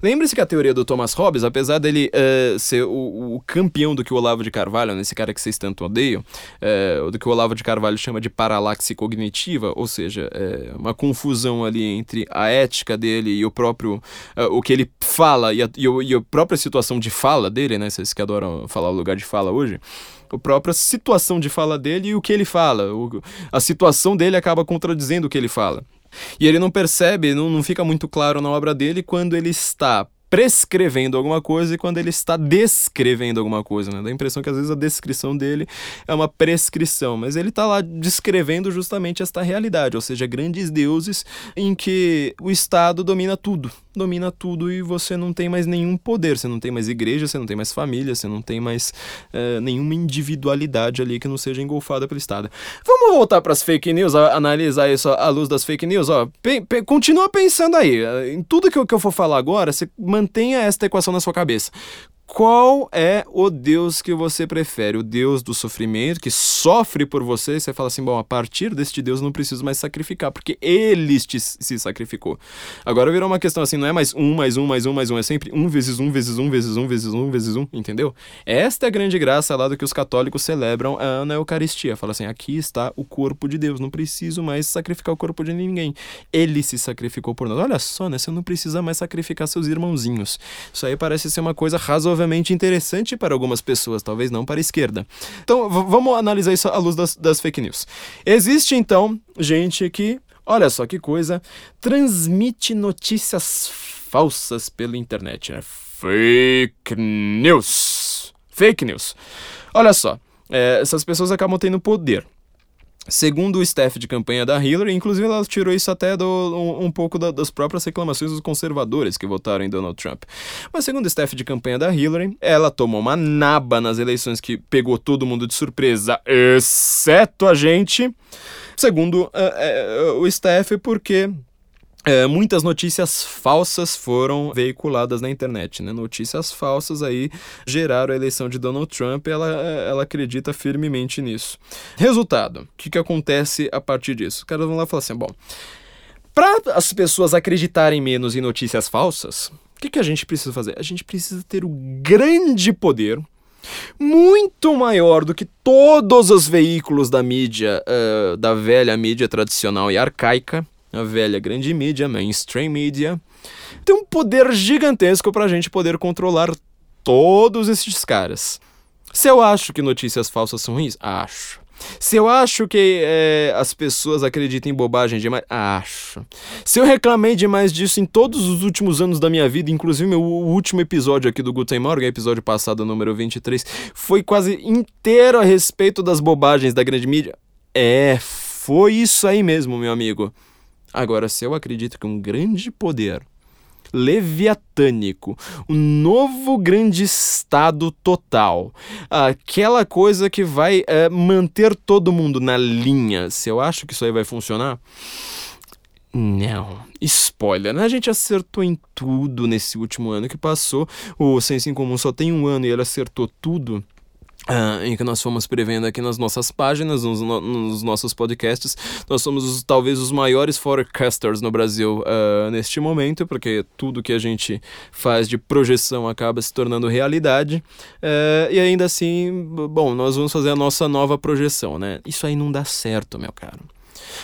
Lembre-se que a teoria do Thomas Hobbes, apesar dele uh, ser o, o, campeão do que o Olavo de Carvalho, nesse cara que vocês tanto odeiam, uh, do que o Olavo de Carvalho chama de paralaxe cognitiva, ou seja, uh, uma confusão ali entre a ética dele e o próprio, o que ele fala e a, e, e a própria situação de fala dele, né? Vocês que adoram falar o lugar de fala hoje a própria situação de fala dele e o que ele fala. O, a situação dele acaba contradizendo o que ele fala. E ele não percebe, não, não fica muito claro na obra dele quando ele está prescrevendo alguma coisa e quando ele está descrevendo alguma coisa, né? Dá a impressão que às vezes a descrição dele é uma prescrição, mas ele está lá descrevendo justamente esta realidade, ou seja, grandes deuses em que o Estado domina tudo, domina tudo e você não tem mais nenhum poder, você não tem mais igreja, você não tem mais família, você não tem mais é, nenhuma individualidade ali que não seja engolfada pelo Estado. Vamos voltar para as fake news, analisar isso à luz das fake news, ó. Pe continua pensando aí, em tudo que eu, que eu for falar agora, você mantenha esta equação na sua cabeça. Qual é o Deus que você prefere? O Deus do sofrimento, que sofre por você? Você fala assim: bom, a partir deste Deus não preciso mais sacrificar, porque ele te, se sacrificou. Agora virou uma questão assim: não é mais um, mais um, mais um, mais um, é sempre um vezes um, vezes um, vezes um, vezes um, vezes um, entendeu? Esta é a grande graça lá do que os católicos celebram na Eucaristia. Fala assim: aqui está o corpo de Deus, não preciso mais sacrificar o corpo de ninguém. Ele se sacrificou por nós. Olha só, né? Você não precisa mais sacrificar seus irmãozinhos. Isso aí parece ser uma coisa razoável razoavelmente interessante para algumas pessoas, talvez não para a esquerda. Então, vamos analisar isso à luz das, das fake news. Existe, então, gente que, olha só que coisa, transmite notícias falsas pela internet, né? Fake news. Fake news. Olha só, é, essas pessoas acabam tendo poder. Segundo o staff de campanha da Hillary, inclusive ela tirou isso até do, um, um pouco da, das próprias reclamações dos conservadores que votaram em Donald Trump. Mas segundo o staff de campanha da Hillary, ela tomou uma naba nas eleições que pegou todo mundo de surpresa, exceto a gente. Segundo uh, uh, o staff, porque é, muitas notícias falsas foram veiculadas na internet, né? Notícias falsas aí geraram a eleição de Donald Trump ela, ela acredita firmemente nisso. Resultado, o que, que acontece a partir disso? Os caras vão lá falam assim, bom, para as pessoas acreditarem menos em notícias falsas, o que, que a gente precisa fazer? A gente precisa ter o grande poder muito maior do que todos os veículos da mídia, uh, da velha mídia tradicional e arcaica, a velha grande mídia, mainstream media, tem um poder gigantesco para a gente poder controlar todos esses caras. Se eu acho que notícias falsas são ruins, acho. Se eu acho que é, as pessoas acreditam em bobagem demais, acho. Se eu reclamei demais disso em todos os últimos anos da minha vida, inclusive meu último episódio aqui do Guten Morgen, episódio passado, número 23, foi quase inteiro a respeito das bobagens da grande mídia. É, foi isso aí mesmo, meu amigo. Agora, se eu acredito que um grande poder leviatânico, um novo grande estado total, aquela coisa que vai é, manter todo mundo na linha, se eu acho que isso aí vai funcionar. Não. Spoiler, né? A gente acertou em tudo nesse último ano que passou. O Senso em Comum só tem um ano e ele acertou tudo. Uh, em que nós fomos prevendo aqui nas nossas páginas, nos, no, nos nossos podcasts. Nós somos os, talvez os maiores forecasters no Brasil uh, neste momento, porque tudo que a gente faz de projeção acaba se tornando realidade. Uh, e ainda assim, bom, nós vamos fazer a nossa nova projeção, né? Isso aí não dá certo, meu caro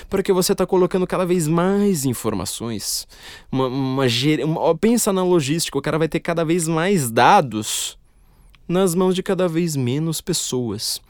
porque você está colocando cada vez mais informações. Uma, uma, uma, pensa na logística, o cara vai ter cada vez mais dados nas mãos de cada vez menos pessoas.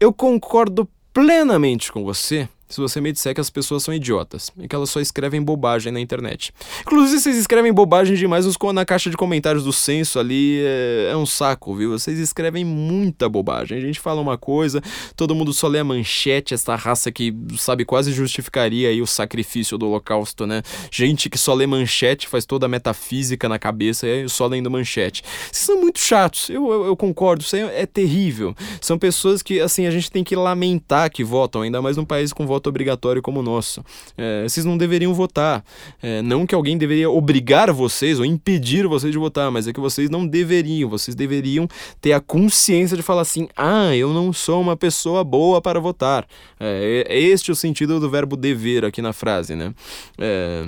Eu concordo plenamente com você se você me disser que as pessoas são idiotas e que elas só escrevem bobagem na internet. Inclusive, vocês escrevem bobagem demais na caixa de comentários do censo ali, é, é, um saco, viu? Vocês escrevem muita bobagem. A gente fala uma coisa, todo mundo só lê a manchete, essa raça que sabe quase justificaria aí o sacrifício do holocausto, né? Gente que só lê manchete, faz toda a metafísica na cabeça e só lendo manchete. Vocês são muito chatos, eu, eu, eu concordo, isso aí é terrível. São pessoas que, assim, a gente tem que lamentar que votam, ainda mais num país com voto voto obrigatório como o nosso. É, vocês não deveriam votar. É, não que alguém deveria obrigar vocês ou impedir vocês de votar, mas é que vocês não deveriam. Vocês deveriam ter a consciência de falar assim: ah, eu não sou uma pessoa boa para votar. É, é este o sentido do verbo dever aqui na frase, né? É,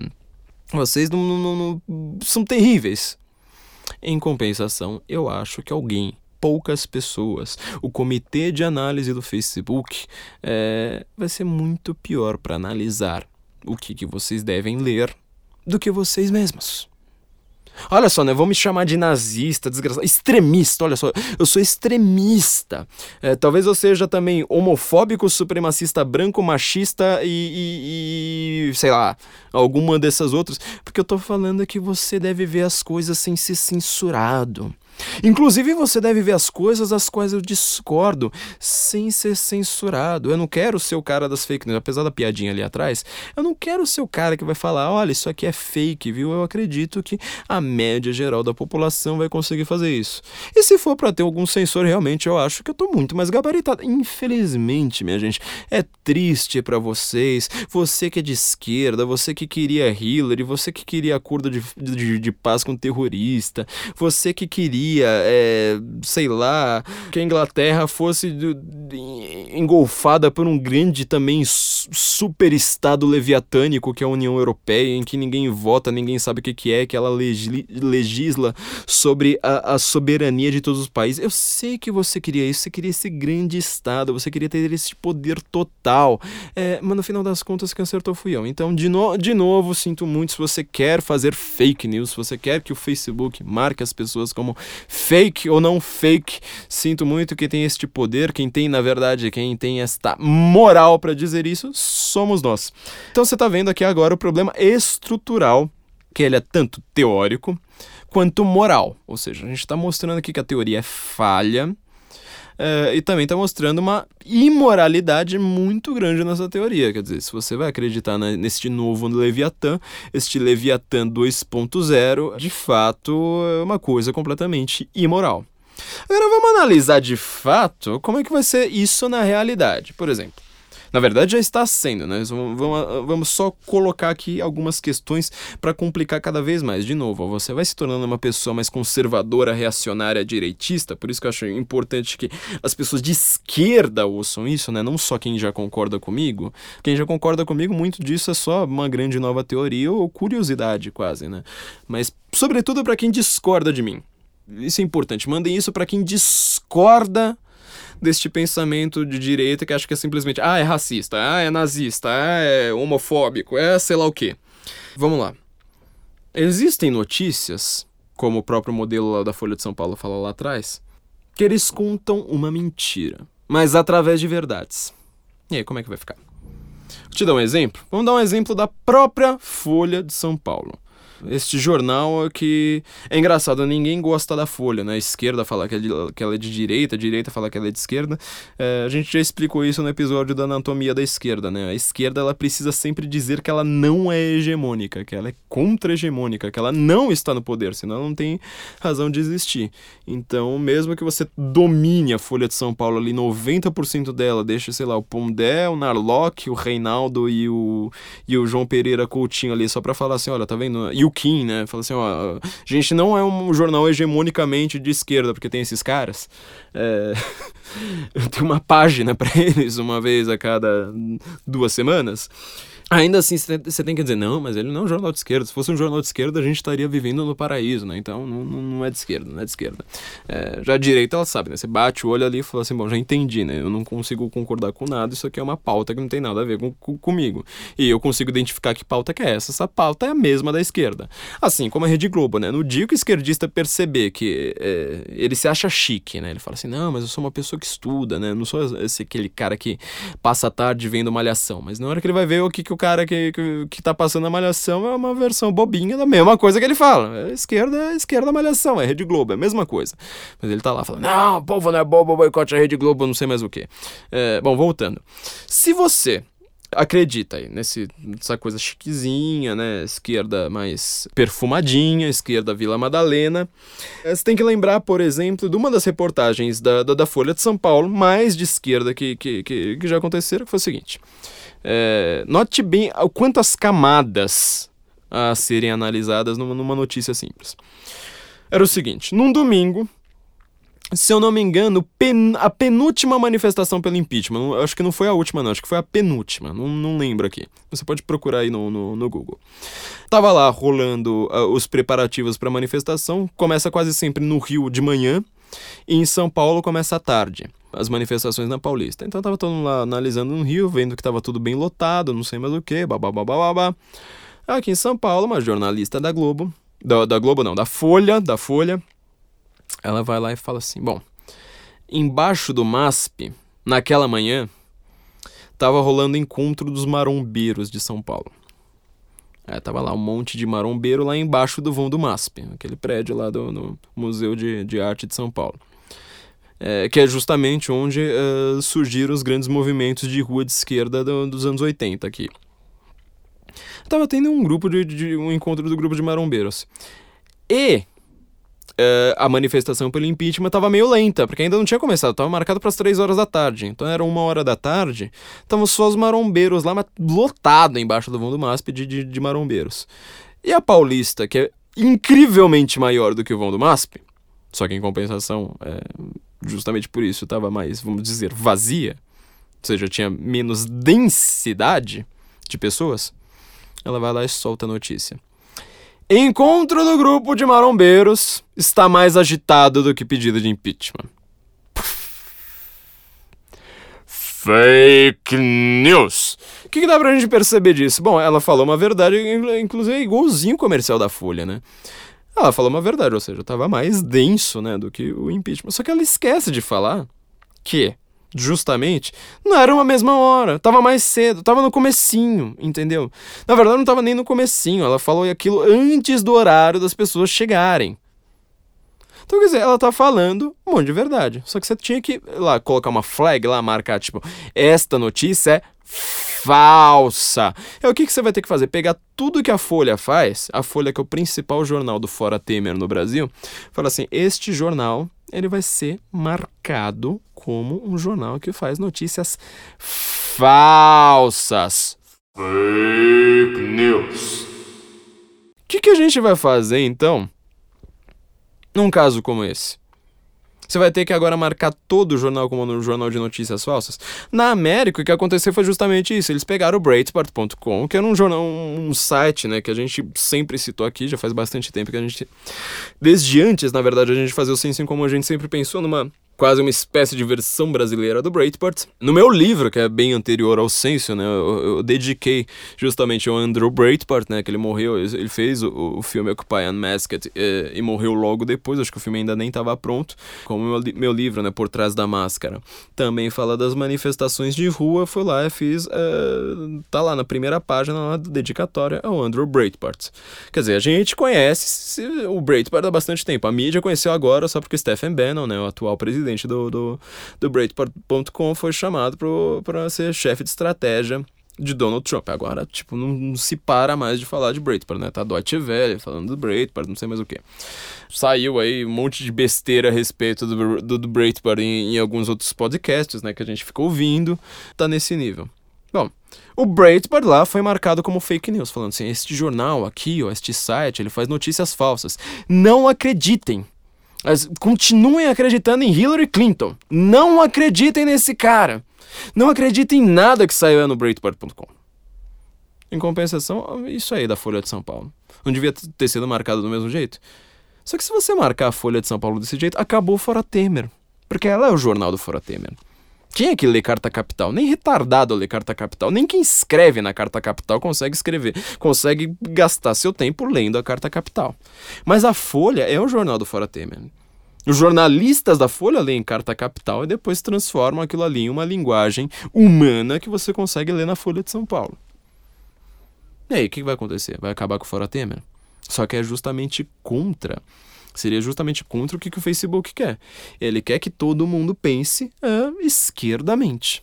vocês não, não, não, são terríveis. Em compensação, eu acho que alguém poucas pessoas. O comitê de análise do Facebook é, vai ser muito pior para analisar o que, que vocês devem ler do que vocês mesmos. Olha só, né? Vão me chamar de nazista, desgraçado, extremista. Olha só, eu sou extremista. É, talvez eu seja também homofóbico, supremacista branco, machista e, e, e, sei lá, alguma dessas outras. Porque eu tô falando que você deve ver as coisas sem ser censurado. Inclusive, você deve ver as coisas às quais eu discordo, sem ser censurado. Eu não quero ser o cara das fake news, apesar da piadinha ali atrás. Eu não quero ser o cara que vai falar: olha, isso aqui é fake, viu? Eu acredito que a média geral da população vai conseguir fazer isso. E se for para ter algum censor, realmente eu acho que eu tô muito mais gabaritado. Infelizmente, minha gente, é triste para vocês, você que é de esquerda, você que queria Hillary, você que queria acordo de, de, de paz com terrorista, você que queria é, sei lá, que a Inglaterra fosse engolfada por um grande também super estado leviatânico que é a União Europeia, em que ninguém vota, ninguém sabe o que, que é, que ela legisla sobre a, a soberania de todos os países. Eu sei que você queria isso, você queria esse grande estado, você queria ter esse poder total, é, mas no final das contas quem acertou fui eu. Então, de, no, de novo, sinto muito se você quer fazer fake news, se você quer que o Facebook marque as pessoas como fake ou não fake. Sinto muito que tem este poder, quem tem, na verdade, quem tem esta moral para dizer isso, somos nós. Então você está vendo aqui agora o problema estrutural, que ele é tanto teórico quanto moral. Ou seja, a gente está mostrando aqui que a teoria é falha, Uh, e também está mostrando uma imoralidade muito grande nessa teoria. Quer dizer, se você vai acreditar na, neste novo Leviatã, este Leviatã 2.0, de fato é uma coisa completamente imoral. Agora vamos analisar de fato como é que vai ser isso na realidade. Por exemplo, Na verdade, já está sendo, né? Vamos, vamos só colocar aqui algumas questões para complicar cada vez mais. De novo, você vai se tornando uma pessoa mais conservadora, reacionária, direitista, por isso que eu acho importante que as pessoas de esquerda ouçam isso, né? Não só quem já concorda comigo. Quem já concorda comigo, muito disso é só uma grande nova teoria ou curiosidade, quase, né? Mas, sobretudo, para quem discorda de mim. Isso é importante. Mandem isso para quem discorda deste pensamento de direita que acha que é simplesmente, ah, é racista, ah, é nazista, ah, é homofóbico, é sei lá o quê. Vamos lá. Existem notícias, como o próprio modelo lá da Folha de São Paulo fala lá atrás, que eles contam uma mentira, mas através de verdades. E aí, como é que vai ficar? Vou te dar um exemplo? Vamos dar um exemplo da própria Folha de São Paulo este jornal que é engraçado, ninguém gosta da Folha, né? A esquerda fala que, é de, que ela é de direita, a direita fala que ela é de esquerda. É, a gente já explicou isso no episódio da anatomia da esquerda, né? A esquerda ela precisa sempre dizer que ela não é hegemônica, que ela é contra-hegemônica, que ela não está no poder, senão ela não tem razão de existir. Então, mesmo que você domine a Folha de São Paulo ali, 90% dela, deixa, sei lá, o Pondé, o Narlock, o Reinaldo e o, e o João Pereira Coutinho ali, só para falar assim, olha, tá vendo? E o Kim, né? Fala assim, ó, a gente não é um jornal hegemonicamente de esquerda, porque tem esses caras. É... Eu tenho uma página para eles uma vez a cada duas semanas. Ainda assim, você tem que dizer, não, mas ele não é um jornal de esquerda. Se fosse um jornal de esquerda, a gente estaria vivendo no paraíso, né? Então, não, não é de esquerda, não é de esquerda. É, já a direita, ela sabe, né? Você bate o olho ali e fala assim, bom, já entendi, né? Eu não consigo concordar com nada, isso aqui é uma pauta que não tem nada a ver com, com, comigo. E eu consigo identificar que pauta que é essa. Essa pauta é a mesma da esquerda. Assim como a Rede Globo, né? No dia que o esquerdista perceber que é, ele se acha chique, né? Ele fala assim, não, mas eu sou uma pessoa que estuda, né? Eu não sou esse aquele cara que passa a tarde vendo malhação. Mas na hora que ele vai ver o que, que o cara que, que, que tá passando a malhação é uma versão bobinha da mesma coisa que ele fala. É esquerda é esquerda malhação, é Rede Globo, é a mesma coisa. Mas ele tá lá falando, não, o povo não é bobo, boicote a Rede Globo, não sei mais o que. É, bom, voltando. Se você acredita aí nesse, nessa coisa chiquezinha, né? Esquerda mais perfumadinha, esquerda Vila Madalena. É, você tem que lembrar, por exemplo, de uma das reportagens da, da, da Folha de São Paulo, mais de esquerda que, que, que, que já aconteceram, que foi o seguinte. É, note bem quantas camadas a serem analisadas numa, numa notícia simples. Era o seguinte: num domingo, se eu não me engano, pen, a penúltima manifestação pelo impeachment. Acho que não foi a última, não. Acho que foi a penúltima. Não, não lembro aqui. Você pode procurar aí no, no, no Google. Tava lá rolando uh, os preparativos para a manifestação. Começa quase sempre no Rio de manhã. E em São Paulo começa à tarde as manifestações na Paulista. Então tava todo mundo lá analisando no Rio, vendo que tava tudo bem lotado, não sei mais o que, babá. Aqui em São Paulo, uma jornalista da Globo, da, da Globo não, da Folha, da Folha, ela vai lá e fala assim: bom, embaixo do MASP, naquela manhã, tava rolando encontro dos marombeiros de São Paulo. É, tava lá um monte de marombeiro lá embaixo do vão do MASP, aquele prédio lá do Museu de, de Arte de São Paulo é, que é justamente onde uh, surgiram os grandes movimentos de rua de esquerda do, dos anos 80 aqui. Tava tendo um grupo de, de, um encontro do grupo de marombeiros. E uh, a manifestação pelo impeachment estava meio lenta, porque ainda não tinha começado, estava marcado para as 3 horas da tarde. Então era uma hora da tarde, estavam só os marombeiros lá, mas lotado embaixo do vão do MASP de, de, de marombeiros. E a Paulista, que é incrivelmente maior do que o vão do MASP, só que em compensação é, justamente por isso estava mais, vamos dizer, vazia, ou seja, tinha menos densidade de pessoas, ela vai lá e solta a notícia. Encontro do grupo de marombeiros está mais agitado do que pedido de impeachment. Fake news. O que, que dá pra gente perceber disso? Bom, ela falou uma verdade, inclusive é igualzinho o comercial da Folha, né? Ela falou uma verdade, ou seja, estava mais denso, né, do que o impeachment. Só que ela esquece de falar que, justamente, não era uma mesma hora, tava mais cedo, tava no comecinho, entendeu? Na verdade, não tava nem no comecinho, ela falou aquilo antes do horário das pessoas chegarem. Então, quer dizer, ela tá falando um monte de verdade. Só que você tinha que lá colocar uma flag lá, marcar, tipo, esta notícia é falsa. É o que, que você vai ter que fazer? Pegar tudo que a Folha faz, a Folha que é o principal jornal do Fora Temer no Brasil, fala assim: este jornal ele vai ser marcado como um jornal que faz notícias falsas. Fake news. O que, que a gente vai fazer então num caso como esse? Você vai ter que agora marcar todo o jornal como um jornal de notícias falsas. Na América, o que aconteceu foi justamente isso. Eles pegaram o Breitbart.com, que era um jornal, um site, né, que a gente sempre citou aqui, já faz bastante tempo que a gente. Desde antes, na verdade, a gente fazia o Senso como a gente sempre pensou numa quase uma espécie de versão brasileira do Breitbart. No meu livro, que é bem anterior ao censo, né, eu, eu dediquei justamente ao Andrew Breitbart, né, que ele morreu, ele fez o, o filme Occupy Unmasked e, e, morreu logo depois, acho que o filme ainda nem estava pronto, como meu, meu livro, né, Por Trás da Máscara. Também fala das manifestações de rua, fui lá e fiz, uh, tá lá na primeira página lá dedicatória ao Andrew Breitbart. Quer dizer, a gente conhece o Breitbart há bastante tempo, a mídia conheceu agora só porque Stephen Bannon, né, o atual presidente, presidente do, do, do Breitbart.com foi chamado para ser chefe de estratégia de Donald Trump. Agora, tipo, não, não, se para mais de falar de Breitbart, né? Tá Deutsche Welle falando do Breitbart, não sei mais o que. Saiu aí um monte de besteira a respeito do, do, do Breitbart em, em, alguns outros podcasts, né? Que a gente ficou ouvindo. Tá nesse nível. Bom, o Breitbart lá foi marcado como fake news, falando assim, este jornal aqui, ó, este site, ele faz notícias falsas. Não acreditem. Mas continuem acreditando em Hillary Clinton. Não acreditem nesse cara. Não acreditem em nada que saiu no Breitbart.com. Em compensação, isso aí da Folha de São Paulo. Não devia ter sido marcado do mesmo jeito? Só que se você marcar a Folha de São Paulo desse jeito, acabou Fora Temer. Porque ela é o jornal do Fora Temer. É que lê carta capital? Nem retardado lê carta capital. Nem quem escreve na carta capital consegue escrever. Consegue gastar seu tempo lendo a carta capital. Mas a Folha é o jornal do Fora Temer. Os jornalistas da Folha leem carta capital e depois transformam aquilo ali em uma linguagem humana que você consegue ler na Folha de São Paulo. E aí, o que vai acontecer? Vai acabar com o Fora Temer? Só que é justamente contra Seria justamente contra o que, que o Facebook quer. Ele quer que todo mundo pense é, esquerdamente.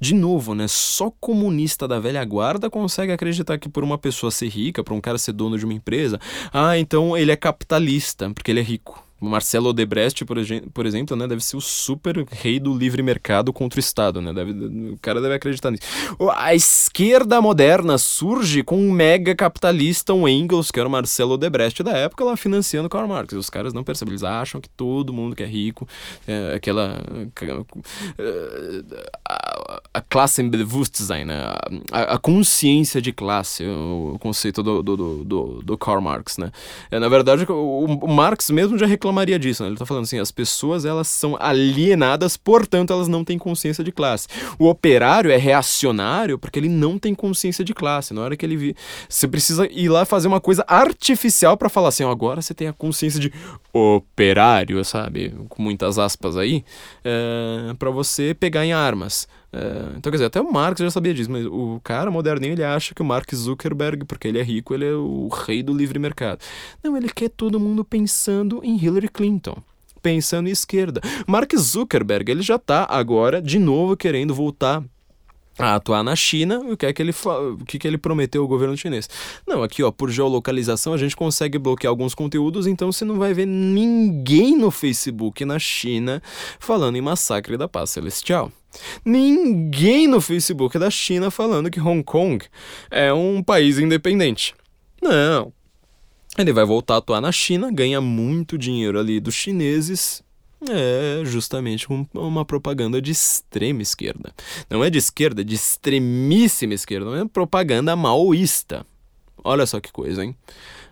De novo, né? Só comunista da velha guarda consegue acreditar que por uma pessoa ser rica, por um cara ser dono de uma empresa, ah, então ele é capitalista, porque ele é rico. Marcelo Odebrecht, por, por exemplo, né, deve ser o super rei do livre mercado contra o Estado, né? Deve, o cara deve acreditar nisso. A esquerda moderna surge com um mega capitalista, um Engels, que era o Marcelo Odebrecht da época, lá financiando Karl Marx. Os caras não percebem, eles acham que todo mundo que é rico, é, aquela a, classe Bewusstsein, né? a, a, consciência de classe, o, conceito do, do, do, do Karl Marx, né? É, na verdade, o, o Marx mesmo já reclamou reclamaria disso, né? Ele tá falando assim, as pessoas elas são alienadas, portanto elas não têm consciência de classe. O operário é reacionário porque ele não tem consciência de classe. Na hora que ele vi, você precisa ir lá fazer uma coisa artificial para falar assim, agora você tem a consciência de operário, sabe? Com muitas aspas aí, é, eh, para você pegar em armas. É, então, quer dizer, até o Marx já sabia disso, mas o cara moderninho ele acha que o Mark Zuckerberg, porque ele é rico, ele é o rei do livre mercado. Não, ele quer todo mundo pensando em Hillary Clinton pensando em esquerda. Mark Zuckerberg, ele já está agora de novo querendo voltar a atuar na China, o que é que ele o que, que ele prometeu ao governo chinês? Não, aqui ó, por geolocalização a gente consegue bloquear alguns conteúdos, então você não vai ver ninguém no Facebook na China falando em massacre da paz celestial. Ninguém no Facebook da China falando que Hong Kong é um país independente. Não. Ele vai voltar a atuar na China, ganha muito dinheiro ali dos chineses. É justamente uma propaganda de extrema esquerda. Não é de esquerda, é de extremíssima esquerda. É propaganda maoísta. Olha só que coisa, hein?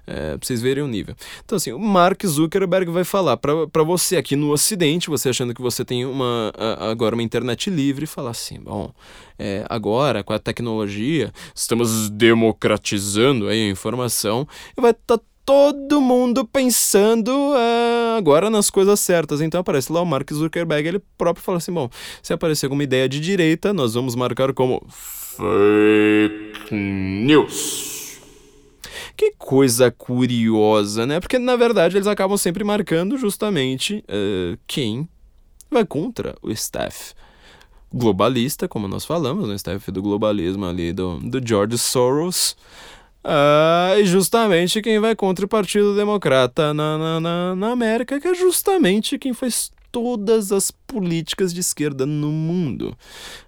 É, pra vocês verem o nível. Então, assim, o Mark Zuckerberg vai falar para você aqui no Ocidente, você achando que você tem uma, agora uma internet livre, falar assim: bom, é, agora com a tecnologia, estamos democratizando a informação e vai estar tá todo mundo pensando uh, agora nas coisas certas. Então aparece lá o Mark Zuckerberg, ele próprio fala assim: bom, se aparecer alguma ideia de direita, nós vamos marcar como fake news. Que coisa curiosa, né? Porque na verdade eles acabam sempre marcando justamente uh, quem vai contra o staff globalista, como nós falamos, o staff do globalismo ali do, do George Soros. Uh, e justamente quem vai contra o Partido Democrata na, na, na, na América, que é justamente quem faz todas as políticas de esquerda no mundo.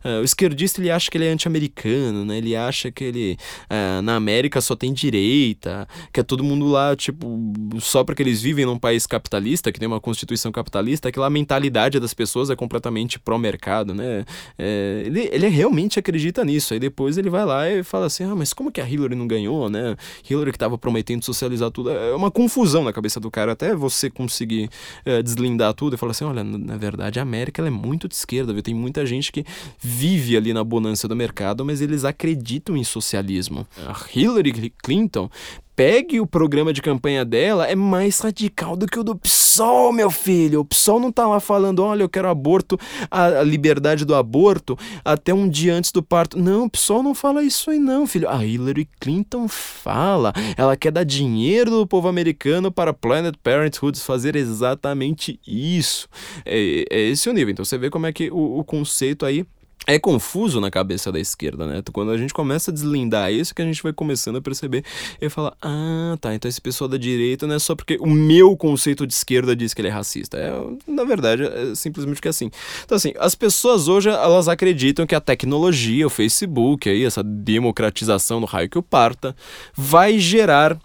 Uh, o esquerdista ele acha que ele é anti-americano, né? Ele acha que ele uh, na América só tem direita, que é todo mundo lá, tipo, só porque eles vivem num país capitalista, que tem uma constituição capitalista, aquela mentalidade das pessoas é completamente pró-mercado, né? É, ele, ele realmente acredita nisso. Aí depois ele vai lá e fala assim: ah, mas como que a Hillary não ganhou, né? Hillary que estava prometendo socializar tudo. É uma confusão na cabeça do cara, até você conseguir é, deslindar tudo e falar assim: olha, na verdade a América ela é muito de esquerda, viu? Tem muita gente que vive ali na bonança do mercado, mas eles acreditam em socialismo. A Hillary Clinton pegue o programa de campanha dela, é mais radical do que o do PSOL, meu filho. O PSOL não tá lá falando, olha, eu quero aborto, a, liberdade do aborto até um dia antes do parto. Não, o PSOL não fala isso aí não, filho. A Hillary Clinton fala. Ela quer dar dinheiro do povo americano para Planet Parenthood fazer exatamente isso. É, é esse o nível. Então você vê como é que o, o conceito aí é confuso na cabeça da esquerda, né? Quando a gente começa a deslindar isso, que a gente vai começando a perceber e falar: ah, tá, então esse pessoal da direita não é só porque o meu conceito de esquerda diz que ele é racista. É, na verdade, é simplesmente que é assim. Então, assim, as pessoas hoje, elas acreditam que a tecnologia, o Facebook, aí, essa democratização do raio que o parta, vai gerar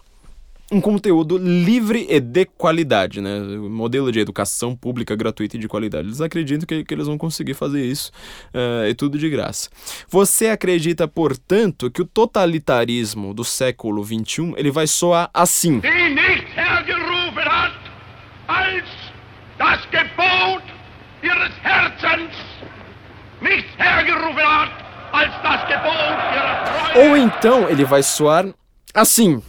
um conteúdo livre e de qualidade, né? Modelo de educação pública gratuita e de qualidade. Eles acreditam que, que eles vão conseguir fazer isso uh, e tudo de graça. Você acredita, portanto, que o totalitarismo do século XXI ele vai soar assim? Ou então ele vai soar assim.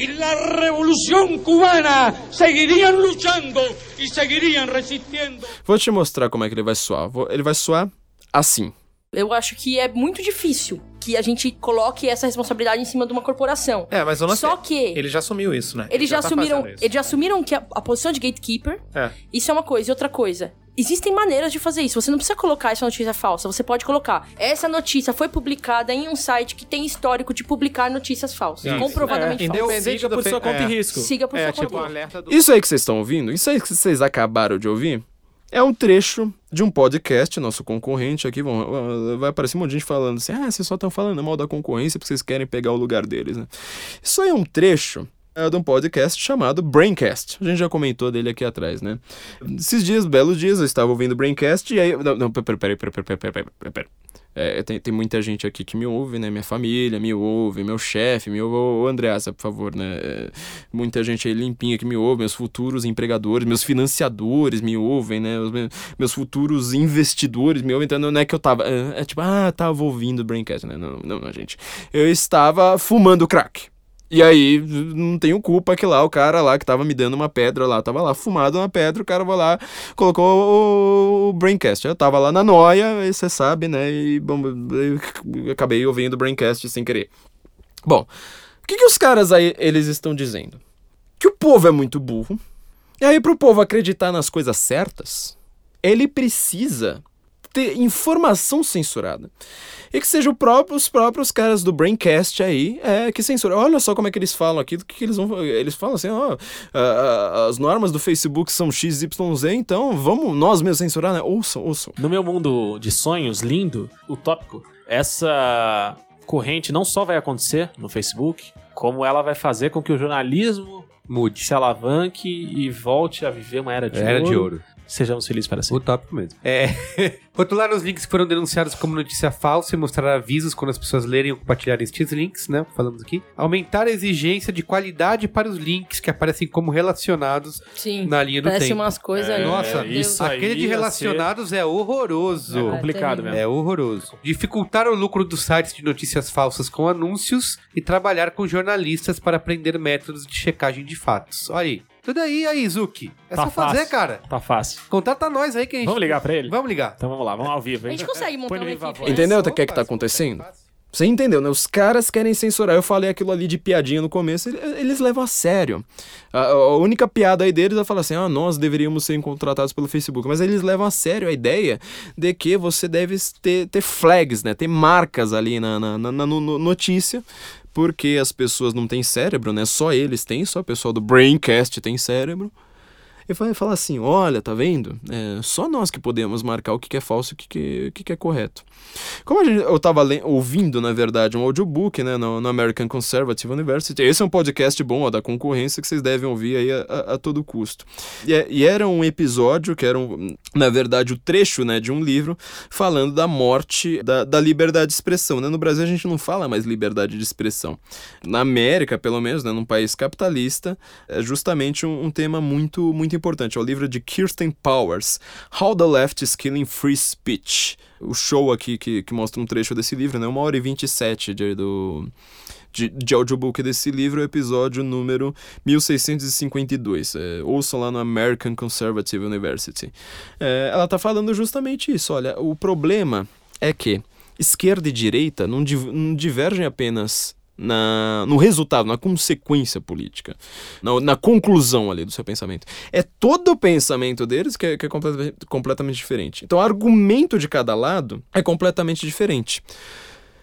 Y la revolución cubana seguirían luchando y seguirían resistiendo. Vou te mostrar como é que ele vai soar. Ele vai soar assim. Eu acho que é muito difícil que a gente coloque essa responsabilidade em cima de uma corporação. É, mas eu não Só que ele já assumiu isso, né? Eles já, já tá assumiram, eles já assumiram que a, a posição de gatekeeper. É. Isso é uma coisa, e outra coisa. Existem maneiras de fazer isso. Você não precisa colocar essa notícia falsa. Você pode colocar. Essa notícia foi publicada em um site que tem histórico de publicar notícias falsas. Isso. Comprovadamente é. falsas. Siga por sua conta é. e risco. Siga por é, sua tipo, conta e risco. Do... Isso aí que vocês estão ouvindo, isso aí que vocês acabaram de ouvir, é um trecho de um podcast, nosso concorrente aqui, vão, vai aparecer um monte de gente falando assim, ah, vocês só estão falando mal da concorrência porque vocês querem pegar o lugar deles, né? Isso aí é um trecho de um podcast chamado Braincast. A gente já comentou dele aqui atrás, né? Esses dias, belos dias, eu estava ouvindo Braincast e aí... Não, não peraí, peraí, peraí, peraí, peraí, peraí. É, tem, tem muita gente aqui que me ouve, né? Minha família me ouve, meu chefe me ouve. Ô, Andreasa, por favor, né? É, muita gente aí limpinha que me ouve, meus futuros empregadores, meus financiadores me ouvem, né? Os meus futuros investidores me ouvem. Então não é que eu tava. É, é tipo, ah, tava ouvindo Braincast, né? Não, não, não, gente. Eu estava fumando crack. E aí, não tenho culpa que lá o cara lá que tava me dando uma pedra lá, tava lá fumado uma pedra, o cara vai lá, colocou o Braincast. Eu tava lá na noia, você sabe, né? E bom, acabei ouvindo o Braincast sem querer. Bom, o que, que os caras aí eles estão dizendo? Que o povo é muito burro. E aí, pro povo acreditar nas coisas certas, ele precisa ter informação censurada. E que seja próprio, os próprios caras do Braincast aí é, que censuram. Olha só como é que eles falam aqui, do que, que eles vão. Eles falam assim, ó, oh, as normas do Facebook são XYZ, então vamos nós mesmos censurar, né? Ouçam, ouçam. No meu mundo de sonhos, lindo, utópico, essa corrente não só vai acontecer no Facebook, como ela vai fazer com que o jornalismo mude, se alavanque e volte a viver uma era de era ouro. de ouro. Sejamos felizes para sempre. Utópico mesmo. É. Rotular os links que foram denunciados como notícia falsa e mostrar avisos quando as pessoas lerem ou compartilharem estes links, né? Falamos aqui. Aumentar a exigência de qualidade para os links que aparecem como relacionados Sim, na linha do parece tempo. umas coisas... É, Nossa, isso aquele de relacionados ser... é horroroso. É complicado mesmo. É horroroso. Dificultar o lucro dos sites de notícias falsas com anúncios e trabalhar com jornalistas para aprender métodos de checagem de fatos. Olha aí. Tudo aí, aí, Zuki. É tá só fácil. fazer, cara. Tá fácil. Contata nós aí que a gente. Vamos ligar pra ele? Vamos ligar. Então vamos lá, vamos ao vivo. Hein? A gente consegue montar uma equipe. Entendeu o que é que tá acontecendo? Você entendeu, né? Os caras querem censurar. Eu falei aquilo ali de piadinha no começo, eles levam a sério. A, a única piada aí deles é falar assim: ah, nós deveríamos ser contratados pelo Facebook. Mas eles levam a sério a ideia de que você deve ter, ter flags, né? Ter marcas ali na, na, na, na notícia porque as pessoas não têm cérebro, né? Só eles têm, só o pessoal do Braincast tem cérebro. Ele vai falar assim: olha, tá vendo? É só nós que podemos marcar o que é falso e o que, que, que é correto. Como gente, eu estava ouvindo, na verdade, um audiobook né, no, no, American Conservative University, esse é um podcast bom ó, da concorrência que vocês devem ouvir aí a, a, a todo custo. E, é, e, era um episódio que era, um, na verdade, o trecho né, de um livro falando da morte da, da liberdade de expressão. Né? No Brasil a gente não fala mais liberdade de expressão. Na América, pelo menos, né, num país capitalista, é justamente um, um tema muito, muito importante. É o livro de Kirsten Powers, How the Left is Killing Free Speech o show aqui que, que mostra um trecho desse livro, né? Uma hora e 27 de, do, de, de audiobook desse livro, episódio número 1652. É, ouçam lá no American Conservative University. É, ela está falando justamente isso. Olha, o problema é que esquerda e direita não, não divergem apenas na, no resultado, na consequência política, na, na, conclusão ali do seu pensamento. É todo o pensamento deles que é, que é completamente, completamente diferente. Então, o argumento de cada lado é completamente diferente.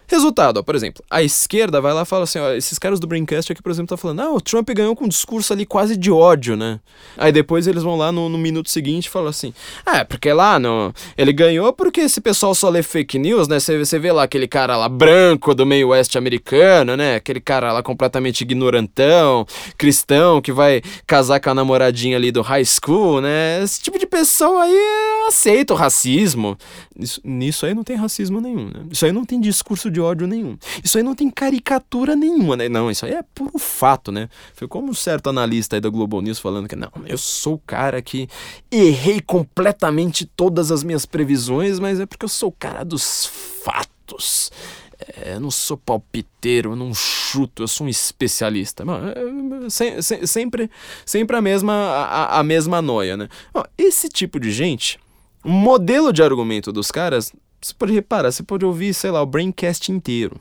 Resultado, ó, por exemplo, a esquerda vai lá e fala assim, ó, esses caras do Braincast aqui, por exemplo, tá falando, ah, o Trump ganhou com um discurso ali quase de ódio, né? Aí depois eles vão lá no, no minuto seguinte e falam assim, ah, é porque lá no, ele ganhou porque esse pessoal só lê fake news, né? Você vê lá aquele cara lá branco do meio oeste americano, né? Aquele cara lá completamente ignorantão, cristão, que vai casar com a namoradinha ali do high school, né? Esse tipo de pessoa aí aceita o racismo. Isso, nisso aí não tem racismo nenhum, né? Isso aí não tem discurso de de ódio nenhum. Isso aí não tem caricatura nenhuma, né? Não, isso aí é puro fato, né? Foi como um certo analista aí da Globo News falando que, não, eu sou o cara que errei completamente todas as minhas previsões, mas é porque eu sou o cara dos fatos. É, eu não sou palpiteiro, eu não chuto, eu sou um especialista. É, se, se, sempre, sempre a mesma, a, a mesma noia, né? esse tipo de gente, o modelo de argumento dos caras você pode reparar, você pode ouvir, sei lá, o Braincast inteiro.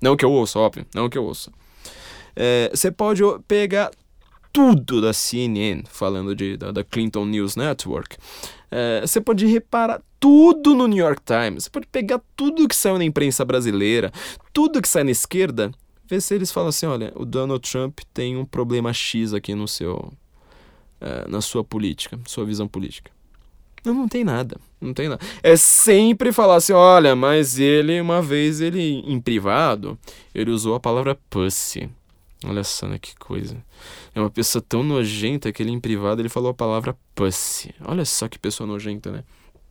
Não que eu ouça, óbvio, não que eu ouça. É, você pode pegar tudo da CNN, falando de, da, da Clinton News Network. É, você pode reparar tudo no New York Times. Você pode pegar tudo que saiu na imprensa brasileira, tudo que sai na esquerda, ver se eles falam assim: olha, o Donald Trump tem um problema X aqui no seu. É, na sua política, sua visão política. Não, não tem nada. Não tem nada. É sempre falar assim, olha, mas ele, uma vez, ele, em privado, ele usou a palavra pussy. Olha só, né, que coisa. É uma pessoa tão nojenta que ele, em privado, ele falou a palavra pussy. Olha só que pessoa nojenta, né?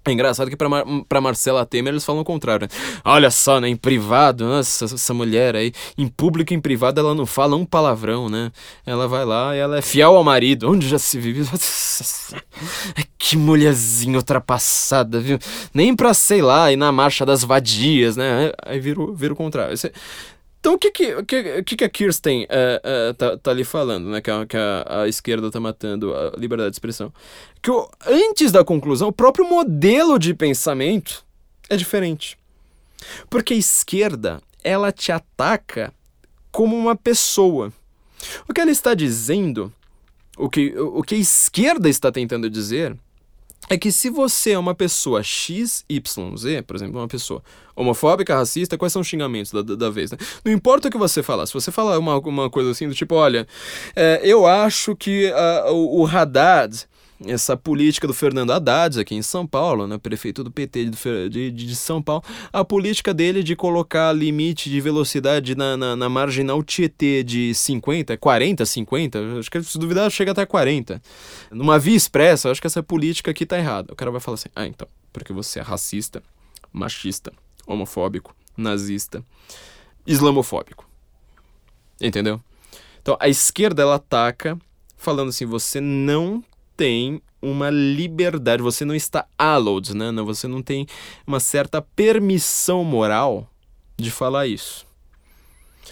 É engraçado que pra, Mar pra Marcela Temer eles falam o contrário, né? Olha só, né? Em privado, nossa, essa mulher aí, em público e em privado ela não fala um palavrão, né? Ela vai lá e ela é fiel ao marido. Onde já se vive? que mulherzinha ultrapassada, viu? Nem pra, sei lá, ir na marcha das vadias, né? Aí vira, vira o contrário. Você, então, o que, que, que, que a Kirsten uh, uh, tá, tá ali falando, né? Que, a, que a, a, esquerda tá matando a liberdade de expressão. Que o, antes da conclusão, o próprio modelo de pensamento é diferente. Porque a esquerda, ela te ataca como uma pessoa. O que ela está dizendo, o que, o que a esquerda está tentando dizer, é que se você é uma pessoa XYZ, por exemplo, uma pessoa homofóbica, racista, quais são os xingamentos da, da, da vez, né? Não importa o que você falar, se você falar uma, uma coisa assim do tipo, olha, é, eu acho que uh, o, o Haddad essa política do Fernando Haddad aqui em São Paulo, né, prefeito do PT de, de, de São Paulo, a política dele de colocar limite de velocidade na, na, na marginal Tietê de 50, 40, 50, acho que se duvidar chega até 40. Numa via expressa, acho que essa política aqui tá errada. O cara vai falar assim, ah, então, porque você é racista, machista, homofóbico, nazista, islamofóbico. Entendeu? Então, a esquerda, ela ataca falando assim, você não tem uma liberdade, você não está allowed, né? Você não tem uma certa permissão moral de falar isso.